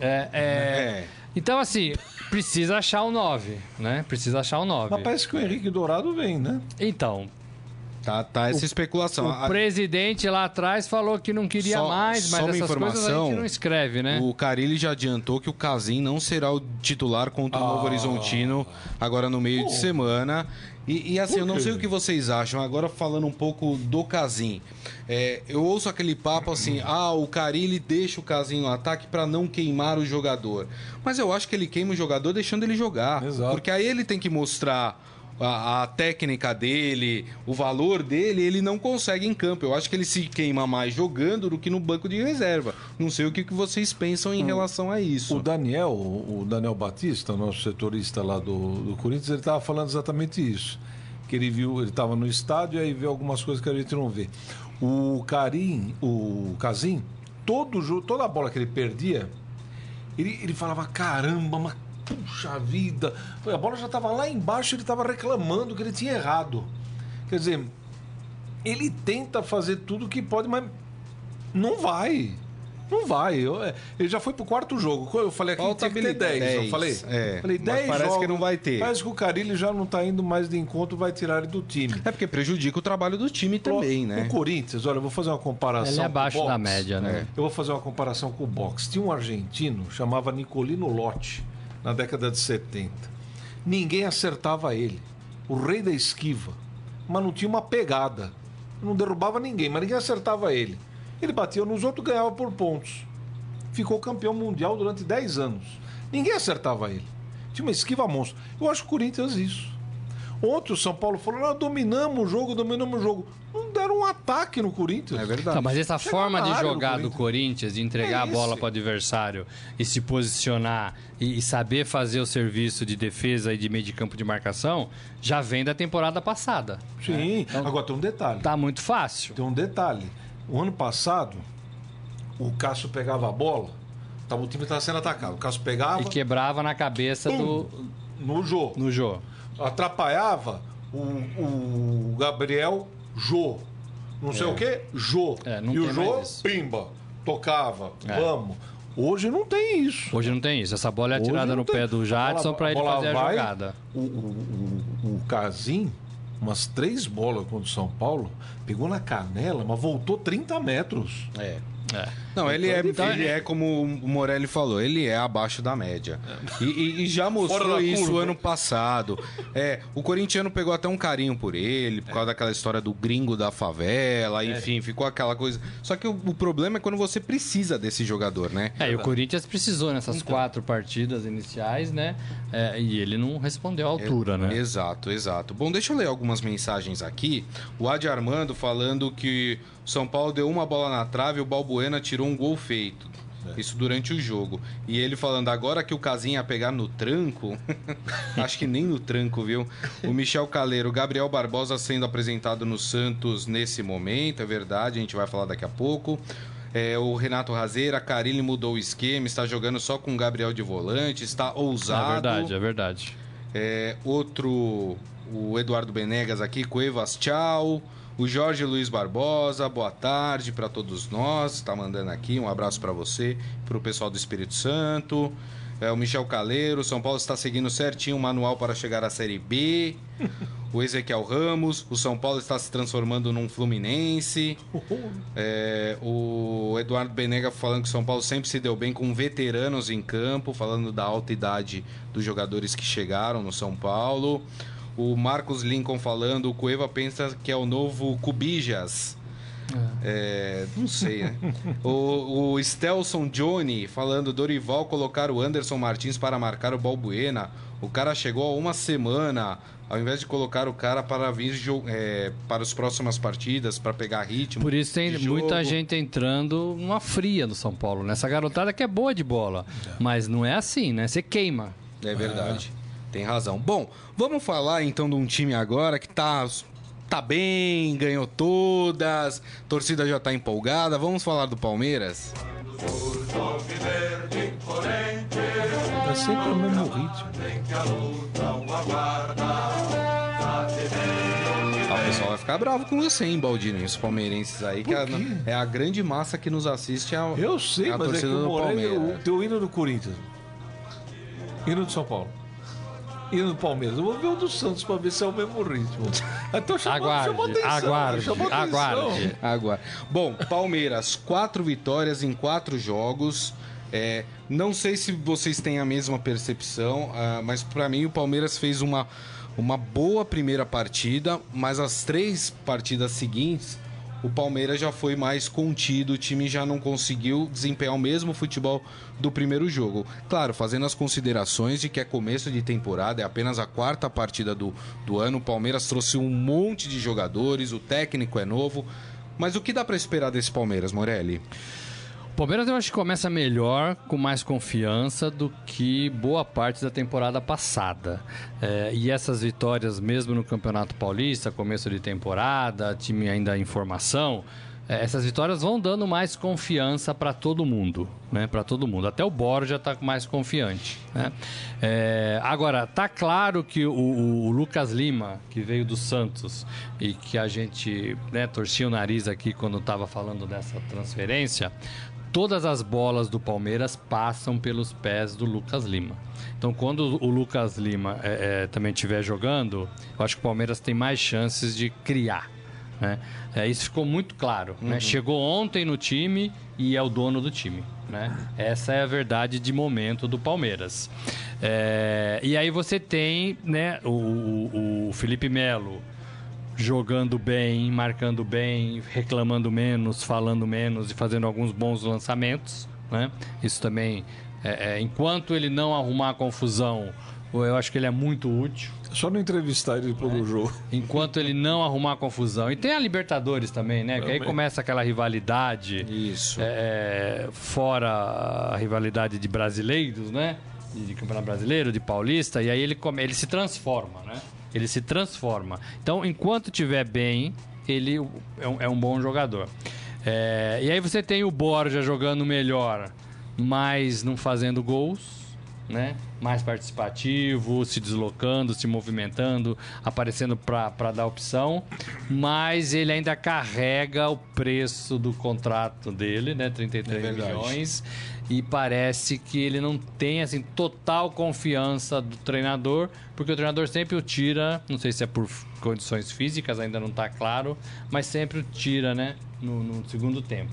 É, é, É. Então, assim, precisa achar o 9, né? Precisa achar o 9. Mas parece que o Henrique Dourado vem, né? Então, Tá, tá essa especulação. o A- presidente lá atrás falou que não queria Só- mais, só mas essas coisas a informação, gente não escreve, né? O Carilli já adiantou que o Casim não será o titular contra o Ah. Novo Horizontino agora no meio de semana. E, e, assim, eu não sei o que vocês acham. Agora falando um pouco do Casim. É, eu ouço aquele papo assim: ah, o Carilli deixa o Casim no ataque para não queimar o jogador. Mas eu acho que ele queima o jogador deixando ele jogar. Exato. Porque aí ele tem que mostrar. A, a técnica dele, o valor dele, ele não consegue em campo. Eu acho que ele se queima mais jogando do que no banco de reserva. Não sei o que, que vocês pensam em relação a isso. O Daniel, o Daniel Batista, nosso setorista lá do, do Corinthians, ele estava falando exatamente isso. Que ele viu, ele estava no estádio e aí viu algumas coisas que a gente não vê. O Carim, o Casim, todo jogo, toda a bola que ele perdia, ele, ele falava, caramba, mas puxa vida. A bola já estava lá embaixo, ele estava reclamando que ele tinha errado. Quer dizer, ele tenta fazer tudo que pode, mas não vai. Não vai. Eu, é, ele já foi pro quarto jogo. Eu falei aqui Falta tinha que ter 10. Eu 10, falei, é. falei Mas 10 parece jogos. que não vai ter. Parece que o Carilli já não tá indo mais de encontro, vai tirar ele do time. É porque prejudica o trabalho do time também, né? O Corinthians, olha, eu vou fazer uma comparação. Ele é o abaixo da média, né? Eu vou fazer uma comparação com o boxe. Tinha um argentino, chamava Nicolino Lotti, na década de 70. Ninguém acertava ele. O rei da esquiva. Mas não tinha uma pegada. Não derrubava ninguém, mas ninguém acertava ele. Ele batia nos outros ganhava por pontos. Ficou campeão mundial durante 10 anos. Ninguém acertava ele. Tinha uma esquiva monstro. Eu acho que o Corinthians isso. Ontem o São Paulo falou: nós dominamos o jogo, dominamos o jogo. Não deram um ataque no Corinthians. É verdade. Tá, mas essa Chega forma de área do jogar do Corinthians. Corinthians, de entregar É a bola para o adversário e se posicionar e, e saber fazer o serviço de defesa e de meio de campo de marcação, já vem da temporada passada. Sim. Agora tem um detalhe. Tá muito fácil. Tem um detalhe. O ano passado, o Cássio pegava a bola, tava, o time estava sendo atacado. O Cássio pegava E quebrava na cabeça do no jogo. no jogo. Atrapalhava o, o Gabriel Jô. Não sei o quê, Jô. É, e o Jô, pimba, tocava, É. vamos. Hoje não tem isso. Hoje não tem isso. Essa bola é atirada no tem. pé do A Jadson para ele fazer a vai, jogada. O, o, o, o Casim, umas três bolas contra o São Paulo, pegou na canela, mas voltou 30 metros. É. É. Não, ele é, Então, ele é como o Morelli falou, ele é abaixo da média. E, e- e já mostrou isso curva. ano passado. É, o corintiano pegou até um carinho por ele, por causa daquela história do gringo da favela, enfim, ficou aquela coisa. Só que o, o problema é quando você precisa desse jogador, né? É, e o Corinthians precisou nessas quatro partidas iniciais, né? É, e ele não respondeu à altura, né? Exato, exato. Bom, deixa eu ler algumas mensagens aqui. O Adi Armando falando que o São Paulo deu uma bola na trave e o Balbuena tirou um gol feito. Isso durante o jogo. E ele falando, agora que o Casinha ia pegar no tranco, acho que nem no tranco, viu? O Michel Caleiro, o Gabriel Barbosa sendo apresentado no Santos nesse momento, é verdade, a gente vai falar daqui a pouco. É, o Renato Razeira, Carilli mudou o esquema, está jogando só com o Gabriel de volante, está É ousado. verdade, é verdade. É, outro, o Eduardo Benegas aqui, Cuevas, tchau. O Jorge Luiz Barbosa, boa tarde para todos nós. Tá mandando aqui um abraço para você, para o pessoal do Espírito Santo. É, o Michel Caleiro, São Paulo está seguindo certinho o manual para chegar à Série B. O Ezequiel Ramos, o São Paulo está se transformando num Fluminense. É, o Eduardo Benega falando que o São Paulo sempre se deu bem com veteranos em campo, falando da alta idade dos jogadores que chegaram no São Paulo. O Marcos Lincoln falando, o Cueva pensa que é o novo Cubijas. É, não sei, né? o, o Stelson Johnny falando, Dorival colocar o Anderson Martins para marcar o Balbuena. O cara chegou há uma semana, ao invés de colocar o cara para vir é, para as próximas partidas, para pegar ritmo. Por isso tem muita gente entrando numa fria no São Paulo, nessa garotada que é boa de bola. Mas não é assim, né? Você queima. É verdade. Tem razão. Bom, vamos falar então de um time agora que tá, tá bem, ganhou todas, torcida já tá empolgada. Vamos falar do Palmeiras? É sempre o mesmo ritmo. Ah, o pessoal vai ficar bravo com você, hein, Baldini? Os palmeirenses aí, que a- quê? é a grande massa que nos assiste. É a, Eu sei, é a mas é que torcida o do Palmeiras. o teu hino do Corinthians. Hino do São Paulo. Hino do Palmeiras. Eu vou ver o do Santos pra ver se é o mesmo ritmo. Então chamou, Aguarde, chamou atenção. aguarde, chamou atenção. aguarde. Agora. Bom, Palmeiras, quatro vitórias em quatro jogos. É, não sei se vocês têm a mesma percepção, ah, mas para mim o Palmeiras fez uma, uma boa primeira partida, mas as três partidas seguintes o Palmeiras já foi mais contido, o time já não conseguiu desempenhar o mesmo futebol do primeiro jogo. Claro, fazendo as considerações de que é começo de temporada, é apenas a quarta partida do, do ano, o Palmeiras trouxe um monte de jogadores, o técnico é novo. Mas o que dá para esperar desse Palmeiras, Morelli? Palmeiras eu acho que começa melhor, com mais confiança do que boa parte da temporada passada. É, e essas vitórias, mesmo no Campeonato Paulista, começo de temporada, time ainda em formação, é, essas vitórias vão dando mais confiança para todo mundo, né? Para todo mundo. Até o Borja está mais confiante, né? É, agora tá claro que o, o- o Lucas Lima, que veio do Santos e que a gente né, torcia o nariz aqui quando estava falando dessa transferência, todas as bolas do Palmeiras passam pelos pés do Lucas Lima. Então, quando o Lucas Lima é, é, também estiver jogando, eu acho que o Palmeiras tem mais chances de criar. Né? É, isso ficou muito claro. Né? Chegou ontem no time e é o dono do time. Né? Essa é a verdade de momento do Palmeiras. É, e aí você tem né, o, o- o Felipe Melo jogando bem, marcando bem, reclamando menos, falando menos e fazendo alguns bons lançamentos. Né? Isso também, é, é, enquanto ele não arrumar confusão, eu acho que ele é muito útil. Só não entrevistar ele pelo jogo. Enquanto ele não arrumar confusão. E tem a Libertadores também, né? Que aí começa aquela rivalidade. Isso. é, fora a rivalidade de brasileiros, né? De, de Campeonato Brasileiro, de Paulista, e aí ele, come, ele se transforma, né? Ele se transforma. Então, enquanto tiver bem, ele é um, é um bom jogador. É, e aí você tem o Borja jogando melhor, mas não fazendo gols, né? Mais participativo, se deslocando, se movimentando, aparecendo para dar opção, mas ele ainda carrega o preço do contrato dele, né? 33 É milhões. E parece que ele não tem assim total confiança do treinador, porque o treinador sempre o tira, não sei se é por condições físicas, ainda não está claro, mas sempre o tira, né, no, no segundo tempo.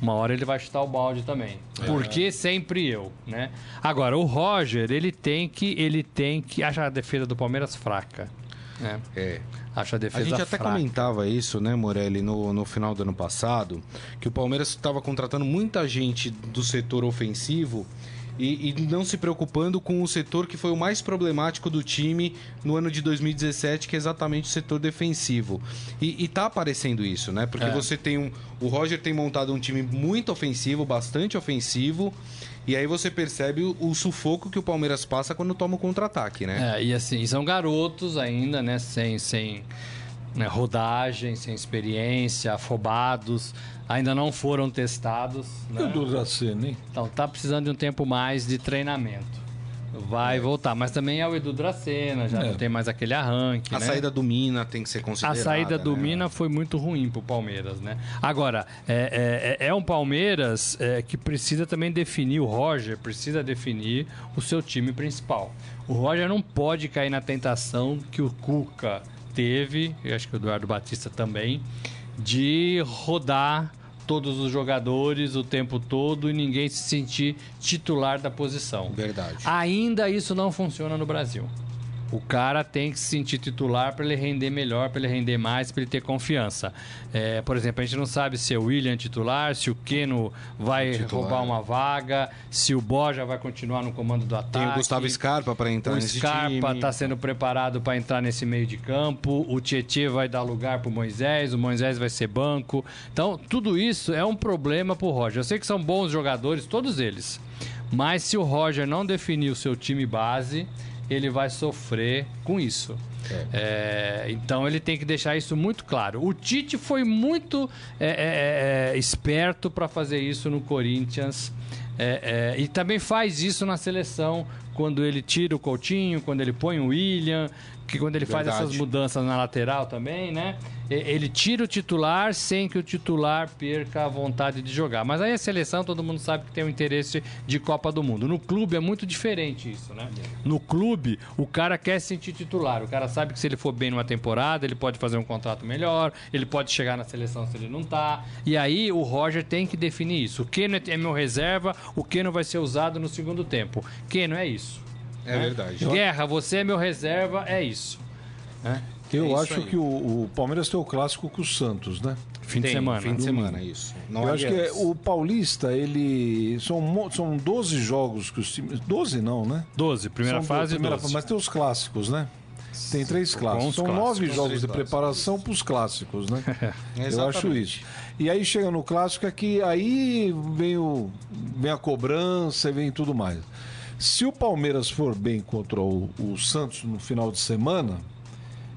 Uma hora ele vai chutar o balde também. Porque sempre eu, né? Agora, o Roger, ele tem que. Ele tem que. Acha a defesa do Palmeiras fraca. Né? É. Acha a A defesa gente até fraca. comentava isso, né, Morelli, no, no final do ano passado, que o Palmeiras estava contratando muita gente do setor ofensivo e, e não se preocupando com o setor que foi o mais problemático do time no ano de 2017, que é exatamente o setor defensivo. E, e tá aparecendo isso, né? Porque É. você tem um. O Roger tem montado um time muito ofensivo, bastante ofensivo. E aí você percebe o, o sufoco que o Palmeiras passa quando toma o contra-ataque, né? É, e assim, são garotos ainda, né? Sem, sem né, rodagem, sem experiência, afobados, ainda não foram testados. E o Né? Duracena, hein? Então tá precisando de um tempo mais de treinamento. Vai voltar, mas também é o Edu Dracena, já É. não tem mais aquele arranque. A né? saída do Mina tem que ser A considerada. saída do né? Mina foi muito ruim pro Palmeiras, né? Agora, é, é- é um Palmeiras é, que precisa também definir, o Roger precisa definir o seu time principal. O Roger não pode cair na tentação que o Cuca teve, eu acho que o Eduardo Batista também, de rodar todos os jogadores o tempo todo e ninguém se sentir titular da posição. Verdade. Ainda isso não funciona no Brasil. O cara tem que se sentir titular para ele render melhor, para ele render mais, para ele ter confiança. É, por exemplo, a gente não sabe se é o William titular, se o Keno vai Titular. roubar uma vaga, se o Borja vai continuar no comando do ataque. Tem o Gustavo Scarpa para entrar O nesse Scarpa time. está sendo preparado para entrar nesse meio de campo. O Tietchan vai dar lugar para o Moisés. O Moisés vai ser banco. Então, tudo isso é um problema para o Roger. Eu sei que são bons jogadores, todos eles. Mas se o Roger não definir o seu time base, ele vai sofrer com isso. É, então ele tem que deixar isso muito claro. O Tite foi muito é, é, é, esperto para fazer isso no Corinthians. É, é, e também faz isso na seleção quando ele tira o Coutinho, quando ele põe o William, que quando ele faz Verdade. essas mudanças na lateral também, né? Ele tira o titular sem que o titular perca a vontade de jogar. Mas aí a seleção, todo mundo sabe que tem o interesse de Copa do Mundo. No clube é muito diferente isso, né? No clube, o cara quer se sentir titular. O cara sabe que se ele for bem numa temporada, ele pode fazer um contrato melhor, ele pode chegar na seleção se ele não tá. E aí o Roger tem que definir isso. O Keno é meu reserva, o Keno vai ser usado no segundo tempo. Keno é isso. É verdade. Guerra, você é meu reserva, é isso. né? Eu É acho aí. que o, o Palmeiras tem o clássico com o Santos, né? Fim de Tem, semana. Fim de semana, isso. Não eu é acho que é- o Paulista, ele. São, são 12 jogos que os times. 12 não, né? 12, primeira São fase, primeira 12. Mas tem os clássicos, né? Tem três clássicos. os São clássicos. nove jogos de preparação para os clássicos, né? Eu acho isso. E aí chega no clássico é que aí vem, o, vem a cobrança e vem tudo mais. Se o Palmeiras for bem contra o, o Santos no final de semana,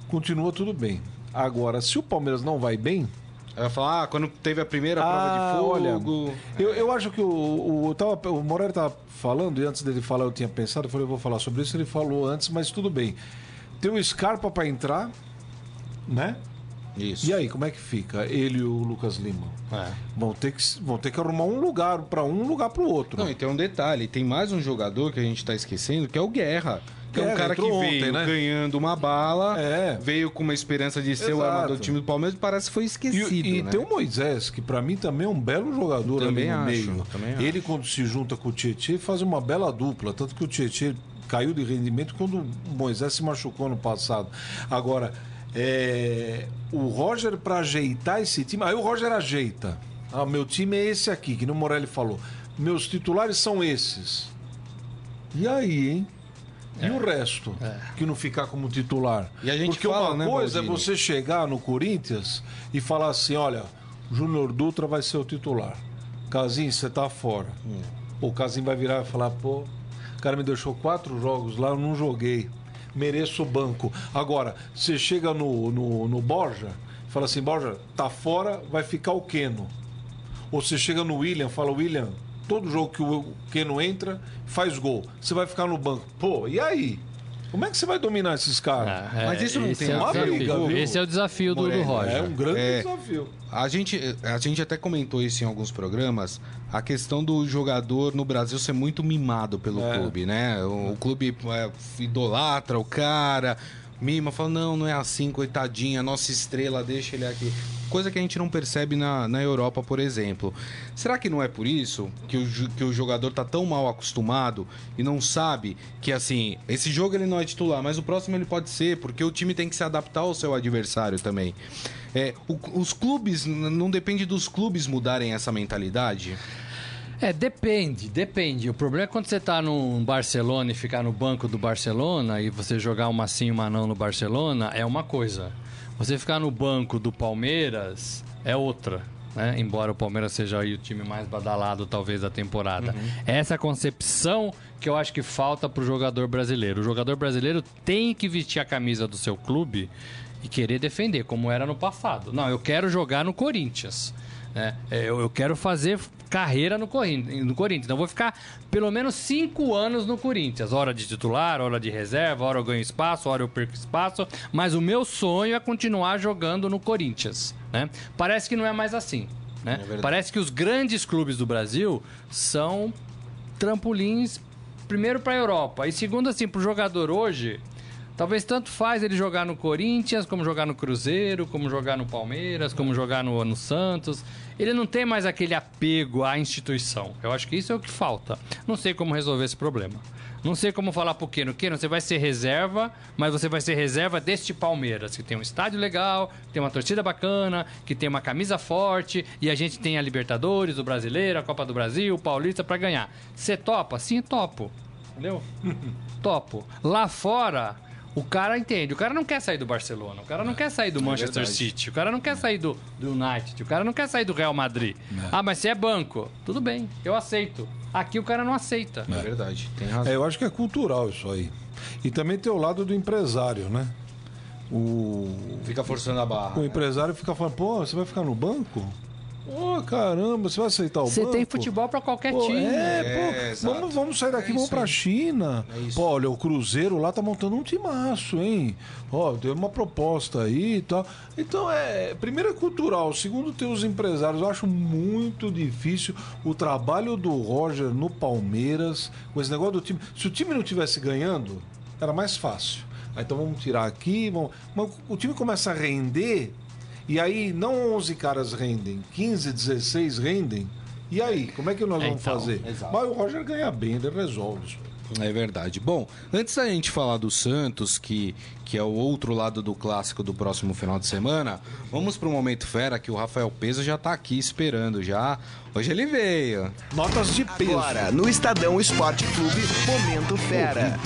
continua tudo bem. Agora, se o Palmeiras não vai bem, Ela fala, ah, quando teve a primeira prova Ah, de fogo. olha, eu, eu acho que o, o, tava, o Moreira estava falando, e antes dele falar eu tinha pensado, eu falei, eu vou falar sobre isso, ele falou antes, mas tudo bem. Tem o Scarpa para entrar, né? Isso. E aí, como é que fica ele e o Lucas Lima? É. Vão ter que, vão ter que arrumar um lugar para um, um lugar para o outro. Não, e tem um detalhe, tem mais um jogador que a gente tá esquecendo, que é o Guerra. Que é um cara que veio ontem, né? ganhando uma bala, É. veio com uma esperança de ser o Exato. armador do time do Palmeiras e parece que foi E, esquecido. e né? tem o Moisés, que para mim também é um belo jogador Também ali no acho, meio. também acho. Ele, quando se junta com o Tietchan, faz uma bela dupla. Tanto que o Tietchan caiu de rendimento quando o Moisés se machucou no passado. Agora, é, o Roger, para ajeitar esse time. Aí o Roger ajeita. Ah, meu time é esse aqui, que no Morelli falou. Meus titulares são esses. E aí, hein? E o resto? Que não ficar como titular. Porque fala, uma né, coisa Baldini? é você chegar no Corinthians e falar assim: olha, Júnior Dutra vai ser o titular. Casim, você tá fora. Pô, O Casim vai virar e falar: pô, o cara me deixou quatro jogos lá, eu não joguei. Mereço o banco. Agora, você chega no, no, no Borja fala assim: Borja, tá fora, vai ficar o Keno. Ou você chega no William, fala, William, todo jogo que o Keno entra, faz gol. Você vai ficar no banco. Pô, e aí? Como é que você vai dominar esses caras? É, Mas isso não tem é o a ver, desafio. viu? Esse é o desafio do, do Roger. É um grande É. desafio. A gente, a gente até comentou isso em alguns programas, a questão do jogador no Brasil ser muito mimado pelo É. clube, né? O, o clube é, idolatra o cara, mima, fala, não, não é assim, coitadinha, nossa estrela, deixa ele aqui. Coisa que a gente não percebe na, na Europa, por exemplo. Será que não é por isso que o, que o jogador tá tão mal acostumado e não sabe que, assim, esse jogo ele não é titular, mas o próximo ele pode ser, porque o time tem que se adaptar ao seu adversário também. É, o- os clubes, não depende dos clubes mudarem essa mentalidade? É, depende, depende. O problema é quando você tá num Barcelona e ficar no banco do Barcelona e você jogar uma sim, uma não no Barcelona, é uma coisa. Você ficar no banco do Palmeiras é outra. Né? Embora o Palmeiras seja aí o time mais badalado, talvez, da temporada. Essa é a concepção que eu acho que falta pro jogador brasileiro. O jogador brasileiro tem que vestir a camisa do seu clube e querer defender, como era no passado. Não, eu quero jogar no Corinthians. né? É, Eu, eu quero fazer carreira no, Corinthians. Então vou ficar pelo menos cinco anos no Corinthians. Hora de titular, hora de reserva, hora eu ganho espaço, hora eu perco espaço. Mas o meu sonho é continuar jogando no Corinthians. Né? Parece que não é mais assim. Né? verdade. Parece que os grandes clubes do Brasil são trampolins, primeiro para a Europa. E segundo, assim, para o jogador hoje, talvez tanto faz ele jogar no Corinthians, como jogar no Cruzeiro, como jogar no Palmeiras, como jogar no, no Santos. Ele não tem mais aquele apego à instituição. Eu acho que isso é o que falta. Não sei como resolver esse problema. Não sei como falar pro Keno. Keno, você vai ser reserva, mas você vai ser reserva deste Palmeiras, que tem um estádio legal, que tem uma torcida bacana, que tem uma camisa forte, e a gente tem a Libertadores, o Brasileiro, a Copa do Brasil, o Paulista pra ganhar. Você topa? Sim, topo. Entendeu? topo. Lá fora, o cara entende. O cara não quer sair do Barcelona, o cara não quer sair do Manchester verdade. City, o cara não quer sair do, do United, o cara não quer sair do Real Madrid. Ah, mas você é banco. Tudo bem, eu aceito. Aqui o cara não aceita. É verdade, tem razão. É, eu acho que é cultural isso aí. E também tem o lado do empresário, né? O, Fica forçando a barra. o empresário fica falando, pô, você vai ficar no banco? Ô, caramba, você vai aceitar o Você banco? tem futebol pra qualquer Pô, time. é, pô, É, exato. vamos, vamos sair daqui, É vamos pra aí. China. É isso. Pô, olha, o Cruzeiro lá tá montando um timaço, hein? Ó, deu uma proposta aí e tal. Então, é, primeiro é cultural, segundo tem os empresários. Eu acho muito difícil o trabalho do Roger no Palmeiras, com esse negócio do time. Se o time não tivesse ganhando, era mais fácil. Ah, então vamos tirar aqui, vamos... Mas o time começa a render e aí não 11 caras rendem, 15, 16 rendem. E aí, como é que nós É, vamos então, fazer? exato. Mas o Roger ganha bem, ele resolve isso. É verdade. Bom, antes da gente falar do Santos, que, que é o outro lado do clássico do próximo final de semana, vamos pro Momento Fera, que o Rafael Peso já tá aqui esperando já. Hoje ele veio. Notas de peso. Agora, no Estadão Esporte Clube, Momento Fera.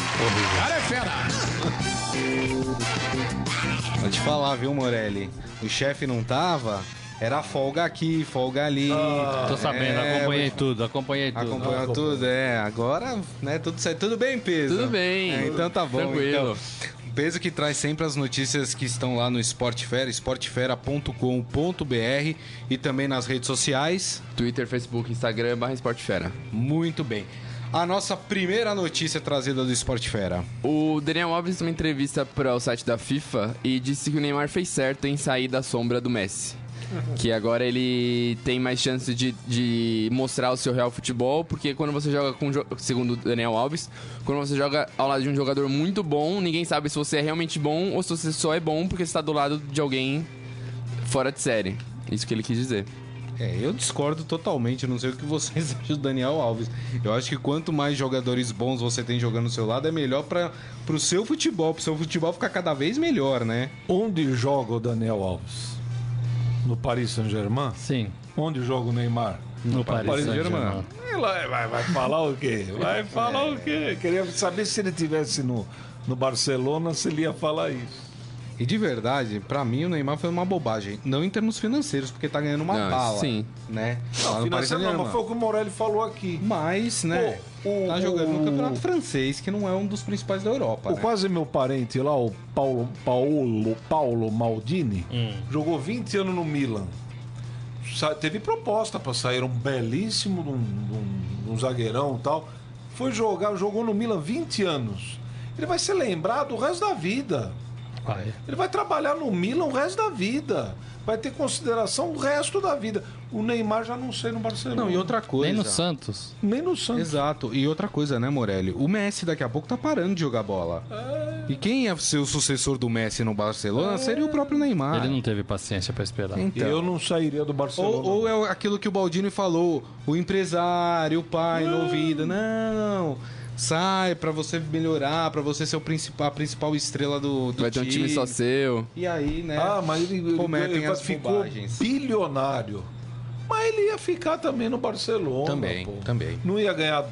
Vou te falar, viu, Morelli? O chefe não tava, era folga aqui, folga ali. Tô sabendo, É, acompanhei tudo, acompanhei tudo. Acompanhou tudo, é. Agora, né, tudo certo. Tudo bem, peso? Tudo bem. É, então tá bom. Tranquilo. Então, peso que traz sempre as notícias que estão lá no Esporte Fera, esportefera.com.br e também nas redes sociais. Twitter, Facebook, Instagram, barra Esporte Fera. Muito bem. A nossa primeira notícia trazida do Esporte Fera. O Daniel Alves uma entrevista para o site da FIFA e disse que o Neymar fez certo em sair da sombra do Messi. Que agora ele tem mais chance de, de mostrar o seu real futebol, porque quando você joga com, segundo o Daniel Alves, quando você joga ao lado de um jogador muito bom, ninguém sabe se você é realmente bom ou se você só é bom porque você está do lado de alguém fora de série. Isso que ele quis dizer. É, eu discordo totalmente, não sei o que vocês acham do Daniel Alves. Eu acho que quanto mais jogadores bons você tem jogando no seu lado, é melhor para pro seu futebol, pro seu futebol ficar cada vez melhor, né? Onde joga o Daniel Alves? No Paris Saint-Germain? Sim, Onde joga o Neymar? no Paris, Paris Saint-Germain. Vai, vai, vai falar o quê? Vai falar o quê? Queria saber se ele tivesse no, no Barcelona, se ele ia falar isso. E de verdade, pra mim o Neymar foi uma bobagem. Não em termos financeiros, porque tá ganhando uma Não, bala. sim. Né? No Paris Financeiro não, mas foi o que o Morelli falou aqui. Mas, né? O- tá o- jogando no campeonato francês, que não é um dos principais da Europa. O né? quase meu parente lá, o Paulo, Paulo, Paulo Maldini, jogou 20 anos no Milan. Sa- teve proposta para sair um belíssimo um, um- de um zagueirão e tal. Foi jogar, jogou no Milan 20 anos. Ele vai ser lembrado o resto da vida. Vai. Ele vai trabalhar no Milan o resto da vida. Vai ter consideração o resto da vida. O Neymar já não sei no Barcelona. Não, e outra coisa. Nem no Santos. Nem no Santos. Exato. E outra coisa, né, Morelli? O Messi daqui a pouco tá parando de jogar bola. E quem ia ser o sucessor do Messi no Barcelona seria o próprio Neymar. Ele não teve paciência pra esperar. Então. Eu não sairia do Barcelona. Ou, ou é aquilo que o Baldini falou, o empresário, o pai no ouvido. Não, sai pra você melhorar, pra você ser o principal, a principal estrela do, do Vai ter um time só seu. E aí, né? Ah, mas ele, ele, cometem ele as ficou bobagens. bilionário. Mas ele ia ficar também no Barcelona. Também, pô. também. Não ia ganhar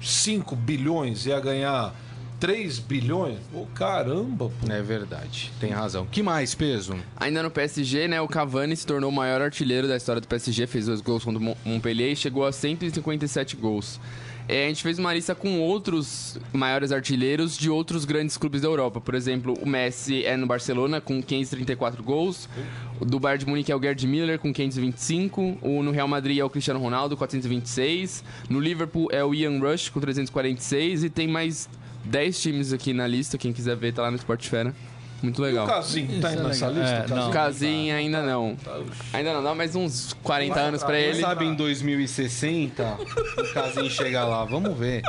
5 bilhões, ia ganhar 3 bilhões. Pô, caramba, pô. É verdade, tem razão. Que mais, peso? Ainda no PSG, né, o Cavani se tornou o maior artilheiro da história do PSG, fez dois gols contra o Mon- Montpellier e chegou a 157 gols. É, a gente fez uma lista com outros maiores artilheiros de outros grandes clubes da Europa. Por exemplo, o Messi é no Barcelona com 534 gols. O do Bayern de Munique é o Gerd Miller com 525. O no Real Madrid é o Cristiano Ronaldo, 426. No Liverpool é o Ian Rush com 346. E tem mais 10 times aqui na lista. Quem quiser ver, tá lá no Sport Fera. Muito legal. O Casim tá Isso é nessa legal. lista? É, Casim? não. Casinha ainda não. Ainda não, dá mais uns 40 anos pra Quem ele. sabe em 2060 o Casim chega lá, vamos ver.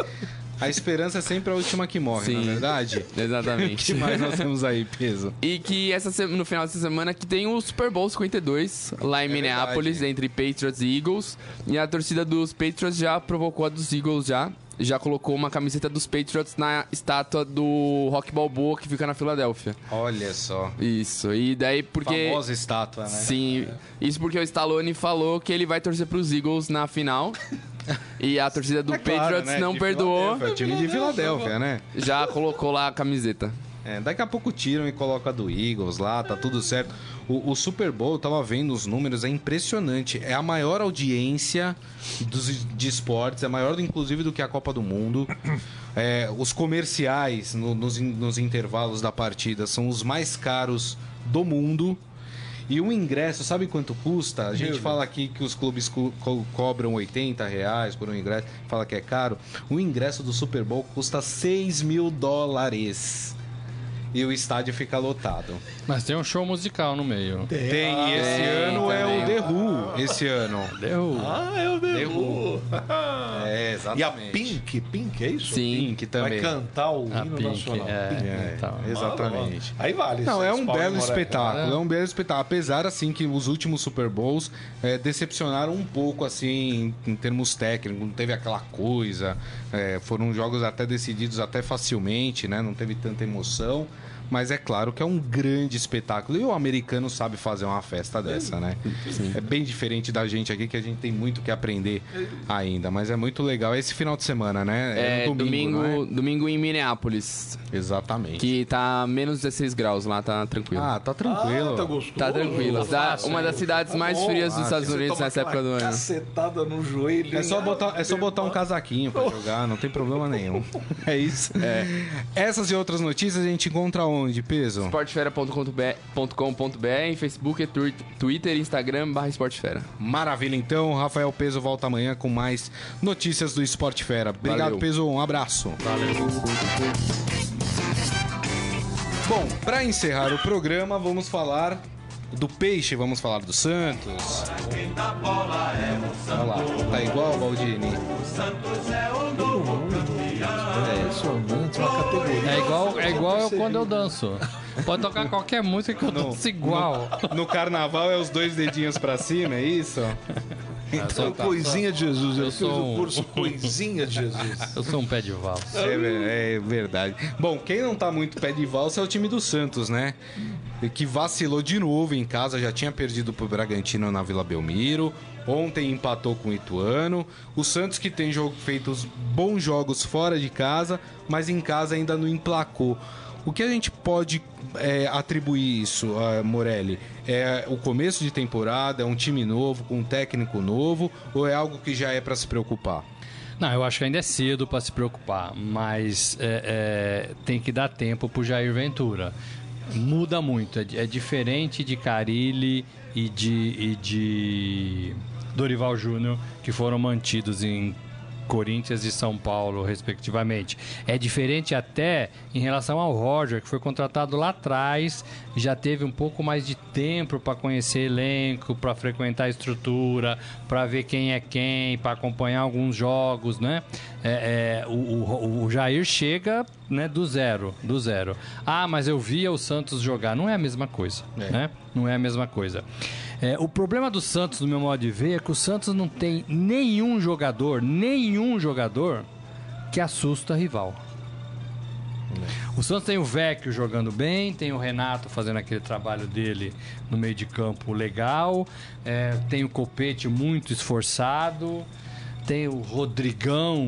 A esperança é sempre a última que morre, Sim. não é verdade? O que Exatamente. mais nós temos aí, peso? E que essa no final dessa semana que tem o Super Bowl 52 lá em Minneapolis verdade. entre Patriots e Eagles. E a torcida dos Patriots já provocou a dos Eagles já. Já colocou uma camiseta dos Patriots na estátua do Rock Balboa que fica na Filadélfia. Olha só. Isso. E daí porque Famosa estátua, né? Sim, isso porque o Stallone falou que ele vai torcer pros Eagles na final. e a torcida do É claro, Patriots né? não De perdoou, é o time de Filadélfia, né? já colocou lá a camiseta. É, daqui a pouco tiram e colocam a do Eagles lá, tá tudo certo. O, o Super Bowl, eu tava vendo os números, é impressionante. É a maior audiência dos, de esportes, é maior inclusive do que a Copa do Mundo. É, os comerciais no- nos, nos intervalos da partida são os mais caros do mundo. E um ingresso, sabe quanto custa? A gente fala aqui que os clubes co- co- cobram 80 reais por um ingresso, fala que é caro. O ingresso do Super Bowl custa 6 mil dólares. E o estádio fica lotado. Mas tem um show musical no meio. Tem, e esse tem ano é também. o The Who, esse ano. Deu. Ah, é o The The Who. Who. É, E a exatamente. Pink, Pink, é isso? Sim. Pink Vai também. cantar o A hino Pink, nacional. é. Pink. É, Então. exatamente. Aí vale. Não, é um belo espetáculo, é um belo espetáculo. Apesar, assim, que os últimos Super Bowls é, decepcionaram um pouco, assim, em, em termos técnicos. Não teve aquela coisa. é, foram jogos até decididos até facilmente, né? Não teve tanta emoção. Mas é claro que é um grande espetáculo. E o americano sabe fazer uma festa dessa, né? É bem diferente da gente aqui, que a gente tem muito que aprender ainda. Mas é muito legal. É esse final de semana, né? É, no domingo, não é? domingo em Minneapolis, Exatamente. que tá menos 16 graus lá, tá tranquilo. Ah, tá tranquilo. Ah, tá gostoso. tá tranquilo. Tá uma das cidades mais bom. frias dos Ah, Estados Você Unidos nessa época do ano. Cacetada no joelho. É só botar, é só botar um casaquinho pra jogar, não tem problema nenhum. É isso. Essas e outras notícias a gente encontra onde? Aonde, Peso? Esportefera.com.br, Facebook, Twi- Twitter, Instagram, barra Esportefera. Maravilha, então. Rafael Peso volta amanhã com mais notícias do Esporte Fera. Obrigado, Valeu. Peso. Um abraço. Bom, para encerrar o programa, vamos falar do Peixe, vamos falar do Santos. Olha lá, tá igual, Baldini? É impressionante, uma categoria. É igual, é igual eu quando eu danço. Pode tocar qualquer música que eu danço igual. No carnaval é os dois dedinhos pra cima, é isso? Então, coisinha de Jesus, ele Eu fez sou o um- curso Coisinha de Jesus. Eu sou um pé de valsa. É, é verdade. Bom, quem não tá muito pé de valsa é o time do Santos, né? Que vacilou de novo em casa, já tinha perdido pro Bragantino na Vila Belmiro. Ontem empatou com o Ituano. O Santos que tem jogo, feito bons jogos fora de casa, mas em casa ainda não emplacou. O que a gente pode é, atribuir isso, a Morelli? É o começo de temporada, é um time novo, com um técnico novo, ou é algo que já é para se preocupar? Não, eu acho que ainda é cedo para se preocupar, mas é, é, tem que dar tempo pro Jair Ventura. Muda muito, é, é diferente de Carilli e de, e de Dorival Júnior, que foram mantidos em Corinthians e São Paulo, respectivamente. É diferente até em relação ao Roger, que foi contratado lá atrás, já teve um pouco mais de tempo para conhecer elenco, para frequentar a estrutura, para ver quem é quem, para acompanhar alguns jogos, né? É, é, o, o- o Jair chega né, do zero, do zero. Ah, mas eu via o Santos jogar. Não é a mesma coisa, né? Não é a mesma coisa. É, o problema do Santos, no meu modo de ver, é que o Santos não tem nenhum jogador, nenhum jogador que assusta rival. O Santos tem o Vecchio jogando bem, tem o Renato fazendo aquele trabalho dele no meio de campo legal, é, tem o Copete muito esforçado, tem o Rodrigão,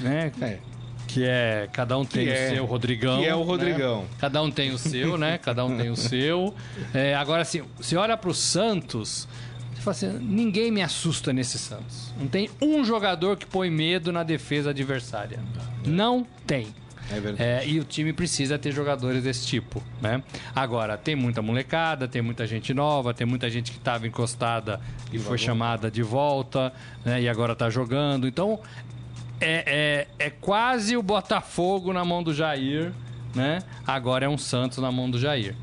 né? É. Que é. Cada um tem Que o é- seu Rodrigão. que é o né? Rodrigão. Cada um tem o seu, né? Cada um tem o seu. É, agora, assim, você olha pro Santos, você fala assim: ninguém me assusta nesse Santos. Não tem um jogador que põe medo na defesa adversária. Não tem. É verdade. É, e o time precisa ter jogadores desse tipo, né? Agora, tem muita molecada, tem muita gente nova, tem muita gente que estava encostada e foi chamada de volta, né? E agora tá jogando. Então, é, é, é quase o Botafogo na mão do Jair, né? Agora é um Santos na mão do Jair.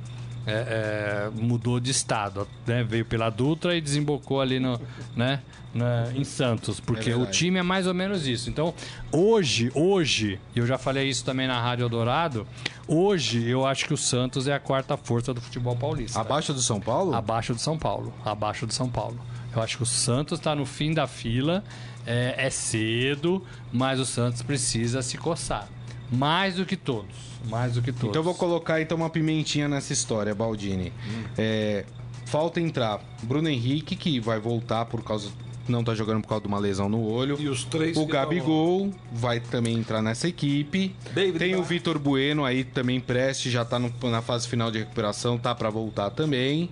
É, é, mudou de estado, né? Veio pela Dutra e desembocou ali no, né? na- em Santos, porque o verdade. time é mais ou menos isso. Então, hoje, hoje, e eu já falei isso também na Rádio Eldorado, hoje eu acho que o Santos é a quarta força do futebol paulista. Abaixo do São Paulo? Abaixo do São Paulo. Abaixo do São Paulo. Eu acho que o Santos está no fim da fila. É, é cedo, mas o Santos precisa se coçar. Mais do que todos. Mais do que todos. Então eu vou colocar então uma pimentinha nessa história, Baldini. É, falta entrar Bruno Henrique, que vai voltar por causa. Não tá jogando por causa de uma lesão no olho. E os três O Gabigol vai também entrar nessa equipe. David Tem o Braz. Vitor Bueno aí também preste, já tá no- na fase final de recuperação, tá pra voltar também.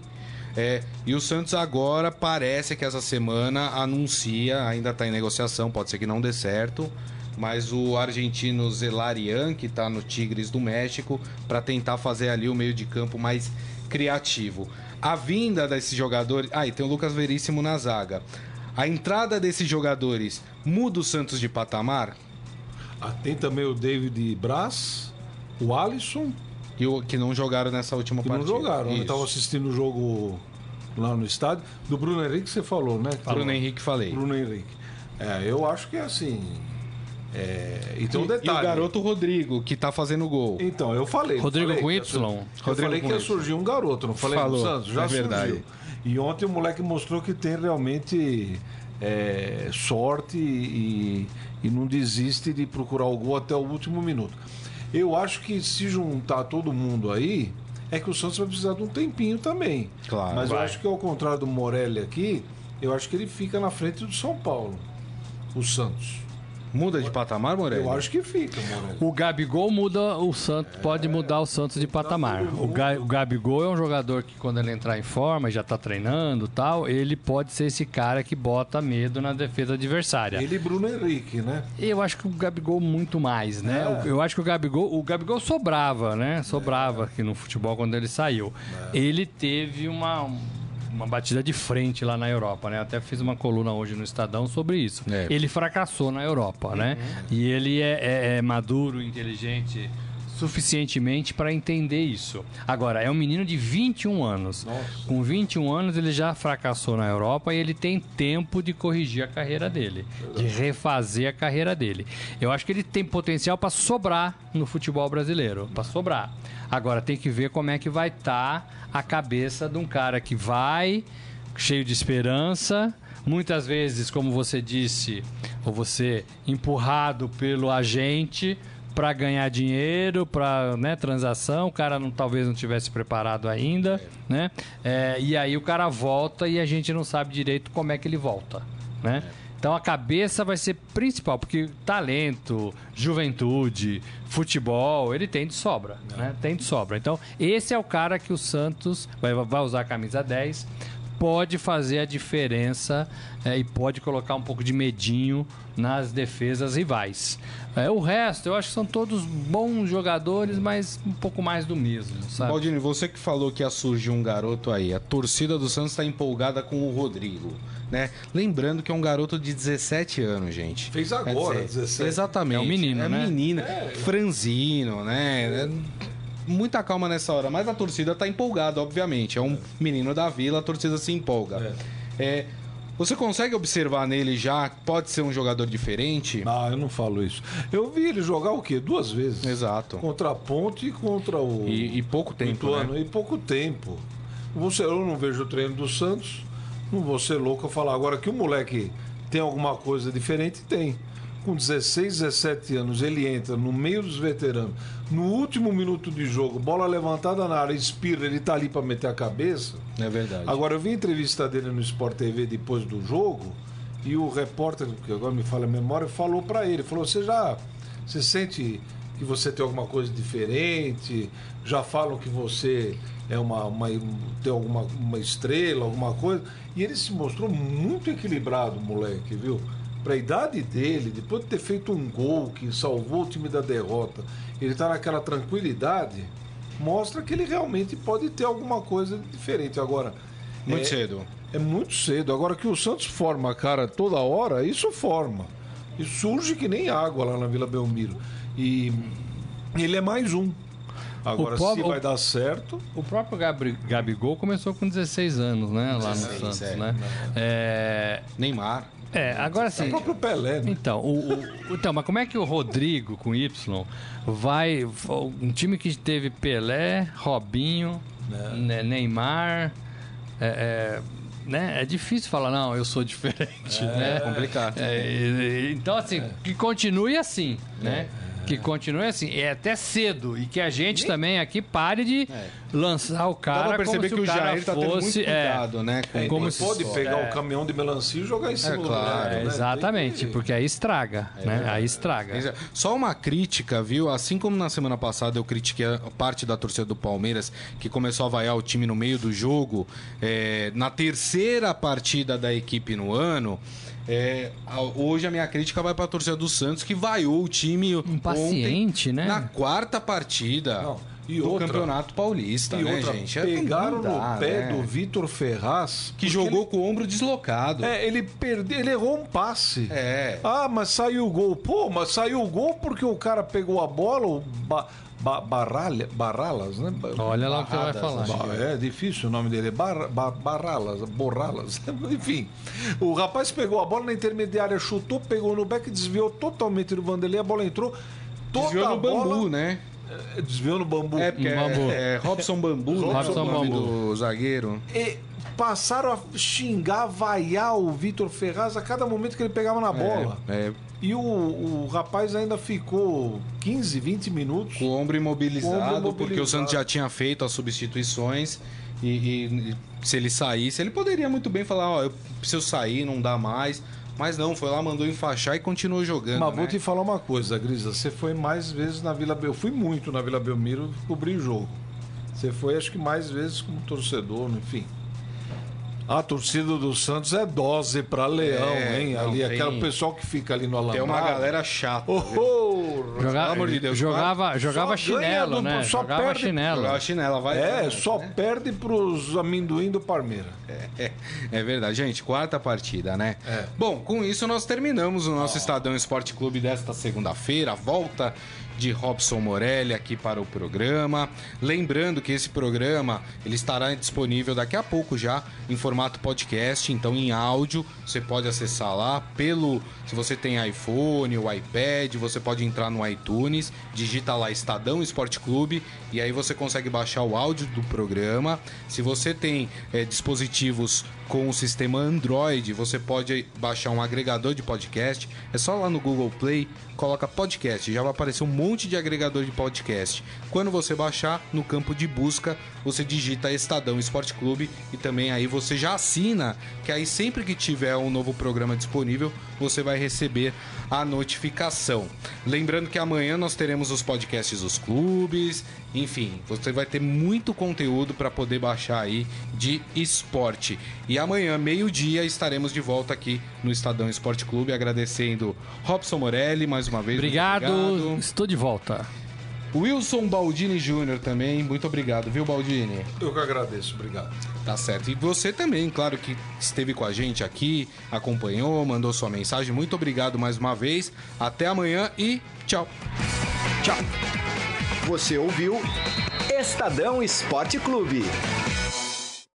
É, e o Santos agora parece que essa semana anuncia, ainda tá em negociação, pode ser que não dê certo, mas o argentino Zelarian, que tá no Tigres do México, pra tentar fazer ali o meio de campo mais criativo. A vinda desses jogadores. Ah, e tem o Lucas Veríssimo na zaga. A entrada desses jogadores muda o Santos de patamar? Ah, tem também o David Braz, o Alisson, E o que não jogaram nessa última que não partida. jogaram. Eu Isso. estava assistindo o jogo lá no estádio. Do Bruno Henrique você falou, né? Bruno Henrique falei. Bruno Henrique. É, eu acho que é assim. É, e tem um E- detalhe. E o garoto Rodrigo, que tá fazendo gol. Então, eu falei. Rodrigo falei com Y? Eu Rodrigo falei que ia surgir um garoto, não falei Falou, Santos? Já é verdade. surgiu. E ontem o moleque mostrou que tem realmente é, sorte e, e não desiste de procurar o gol até o último minuto. Eu acho que se juntar todo mundo aí, é que o Santos vai precisar de um tempinho também. Claro, Mas eu vai. acho que ao contrário do Morelli aqui, eu acho que ele fica na frente do São Paulo, o Santos. Muda de patamar, Morelli? Eu acho que fica, Morelli. O Gabigol muda o Santos, pode mudar o Santos de patamar. O, Ga, o Gabigol é um jogador que quando ele entrar em forma, já tá treinando, tal, ele pode ser esse cara que bota medo na defesa adversária. Ele e Bruno Henrique, né? Eu acho que o Gabigol muito mais, né? É. Eu acho que o Gabigol, o Gabigol sobrava, né? Sobrava aqui no futebol quando ele saiu. Ele teve uma uma batida de frente lá na Europa, né? Até fiz uma coluna hoje no Estadão sobre isso. É. Ele fracassou na Europa, né? E ele é, é- é maduro, inteligente suficientemente para entender isso. Agora, é um menino de 21 anos. Com 21 anos ele já fracassou na Europa e ele tem tempo de corrigir a carreira dele, de refazer a carreira dele. Eu acho que ele tem potencial para sobrar no futebol brasileiro, para sobrar. Agora tem que ver como é que vai estar a cabeça de um cara que vai cheio de esperança, muitas vezes, como você disse, ou você empurrado pelo agente para ganhar dinheiro, para né, transação, o cara não, talvez não tivesse preparado ainda, né? É, e aí o cara volta e a gente não sabe direito como é que ele volta, né? Então a cabeça vai ser principal, porque talento, juventude, futebol, ele tem de sobra, né? Tem de sobra. Então, esse é o cara que o Santos vai, vai usar a camisa 10, pode fazer a diferença é, e pode colocar um pouco de medinho nas defesas rivais. É, o resto, eu acho que são todos bons jogadores, mas um pouco mais do mesmo, sabe? Baldini, você que falou que ia surgir um garoto aí, a torcida do Santos está empolgada com o Rodrigo, né? Lembrando que é um garoto de 17 anos, gente. Fez agora, 17. Exatamente. É um menino, é né? menino, franzino, né? É Muita calma nessa hora, mas a torcida tá empolgada, obviamente. É um menino da vila, a torcida se empolga. É, você consegue observar nele já que pode ser um jogador diferente? Ah, eu não falo isso. Eu vi ele jogar o quê? Duas vezes. Exato. Contra a Ponte e contra o. E, e pouco tempo, né? E pouco tempo. Você, eu não vejo o treino do Santos. Não vou ser louco a falar. Agora que o moleque tem alguma coisa diferente, tem. Com 16, 17 anos, ele entra no meio dos veteranos. No último minuto de jogo, bola levantada na área, espirra, ele tá ali para meter a cabeça. É verdade. Agora, eu vi a entrevista dele no Sport TV depois do jogo e o repórter, que agora me fala a memória, falou para ele, falou, você já, você sente que você tem alguma coisa diferente? Já falam que você é uma, uma- tem alguma uma estrela, alguma coisa? E ele se mostrou muito equilibrado, moleque, viu? Para a idade dele, depois de ter feito um gol que salvou o time da derrota, ele tá naquela tranquilidade, mostra que ele realmente pode ter alguma coisa diferente. Agora, Muito é- cedo. é muito cedo. Agora que o Santos forma a cara toda hora, isso forma. E surge que nem água lá na Vila Belmiro. E ele é mais um. Agora, O se vai o- dar certo. O próprio Gabri- Gabigol começou com 16 anos, né? Lá 16, no Santos, é. né? É, Neymar. É, agora O sim. próprio Pelé, né? Então, o, o- então, mas como é que o Rodrigo com Y vai. Um time que teve Pelé, Robinho, né, Neymar. É, é, né? é difícil falar, não, eu sou diferente. né? É complicado. É, então, assim, que continue assim, né? Que continue assim. É até cedo. E que a gente também aqui pare de lançar o Dá cara pra perceber como que se o cara Jair tá tendo muito fosse... é, cuidado, né? Com, como se- pode pegar é. o caminhão de melancia e jogar em cima É, do claro. é, né? exatamente, que- porque aí estraga, né? Aí estraga. Só uma crítica, viu? Assim como na semana passada eu critiquei a parte da torcida do Palmeiras, que começou a vaiar o time no meio do jogo, é, na terceira partida da equipe no ano. É, hoje a minha crítica vai para a torcida do Santos, que vaiou o time Impaciente, ontem, né? na quarta partida Não, e do outra- Campeonato Paulista, E né, outra, gente? É, pegaram dá, no pé né? do Vitor Ferraz. Que jogou ele- com o ombro deslocado. É, ele perdeu, ele errou um passe. É. Ah, mas saiu o gol. Pô, mas saiu o gol porque o cara pegou a bola, o ba, ba, Barralha- Barralas, né? Olha lá o que você vai falar. Ba- É difícil o nome dele, é Bar, Ba- Barralas, Borralas, enfim. O rapaz pegou a bola na intermediária, chutou, pegou no back, desviou totalmente do Vanderlei, a bola entrou. Toda Desviou no bambu, bola, né? É, Desviou no bambu. É, porque bambu. é, é Robson Bambu, né? Robson o nome Bambu. do zagueiro. E passaram a xingar, vaiar o Vitor Ferraz a cada momento que ele pegava na bola. É, E o, o rapaz ainda ficou 15, 20 minutos. com o ombro imobilizado, Com o ombro porque o imobilizado. Santos já tinha feito as substituições. E, e se ele saísse, ele poderia muito bem falar: Ó, eu preciso sair, não dá mais. Mas não, foi lá, mandou enfaixar e continuou jogando. Mas né? vou te falar uma coisa, Grisa. Você foi mais vezes na Vila Belmiro. Eu fui muito na Vila Belmiro cobrir jogo. Você foi, acho que, mais vezes como torcedor, enfim. A torcida do Santos é dose pra leão, É, hein? não, ali, tem- aquele pessoal que fica ali no alambrado. Tem uma galera chata. Oh, oh, Joga- Pelo amor de Deus, jogava jogava chinelo, do- né? só Jogava perde- chinelo. Jogar a chinela, vai. É, só né? perde pros amendoim do Parmeira. É, é verdade, gente. Quarta partida, né? É. Bom, com isso nós terminamos o nosso Estadão Esporte Clube desta segunda-feira. A volta de Robson Morelli aqui para o programa. Lembrando que esse programa ele estará disponível daqui a pouco já em formato podcast, então em áudio. Você pode acessar lá pelo. Se você tem iPhone ou iPad, você pode entrar no iTunes, digita lá Estadão Esporte Clube e aí você consegue baixar o áudio do programa. Se você tem eh, dispositivos com o sistema Android, você pode baixar um agregador de podcast. É só lá no Google Play, coloca podcast, já vai aparecer um monte de agregador de podcast. Quando você baixar, no campo de busca, você digita Estadão Esporte Clube e também aí você já assina, que aí sempre que tiver um novo programa disponível, você vai receber a notificação. Lembrando que amanhã nós teremos os podcasts dos clubes, enfim, você vai ter muito conteúdo para poder baixar aí de esporte. E amanhã, meio-dia, estaremos de volta aqui no Estadão Esporte Clube, agradecendo Robson Morelli mais uma vez. muito Obrigado, estou de volta. Wilson Baldini Júnior também, muito obrigado, viu, Baldini? Eu que agradeço, obrigado. Tá certo. E você também, claro que esteve com a gente aqui, acompanhou, mandou sua mensagem. Muito obrigado mais uma vez. Até amanhã e tchau. Tchau. Você ouviu Estadão Esporte Clube.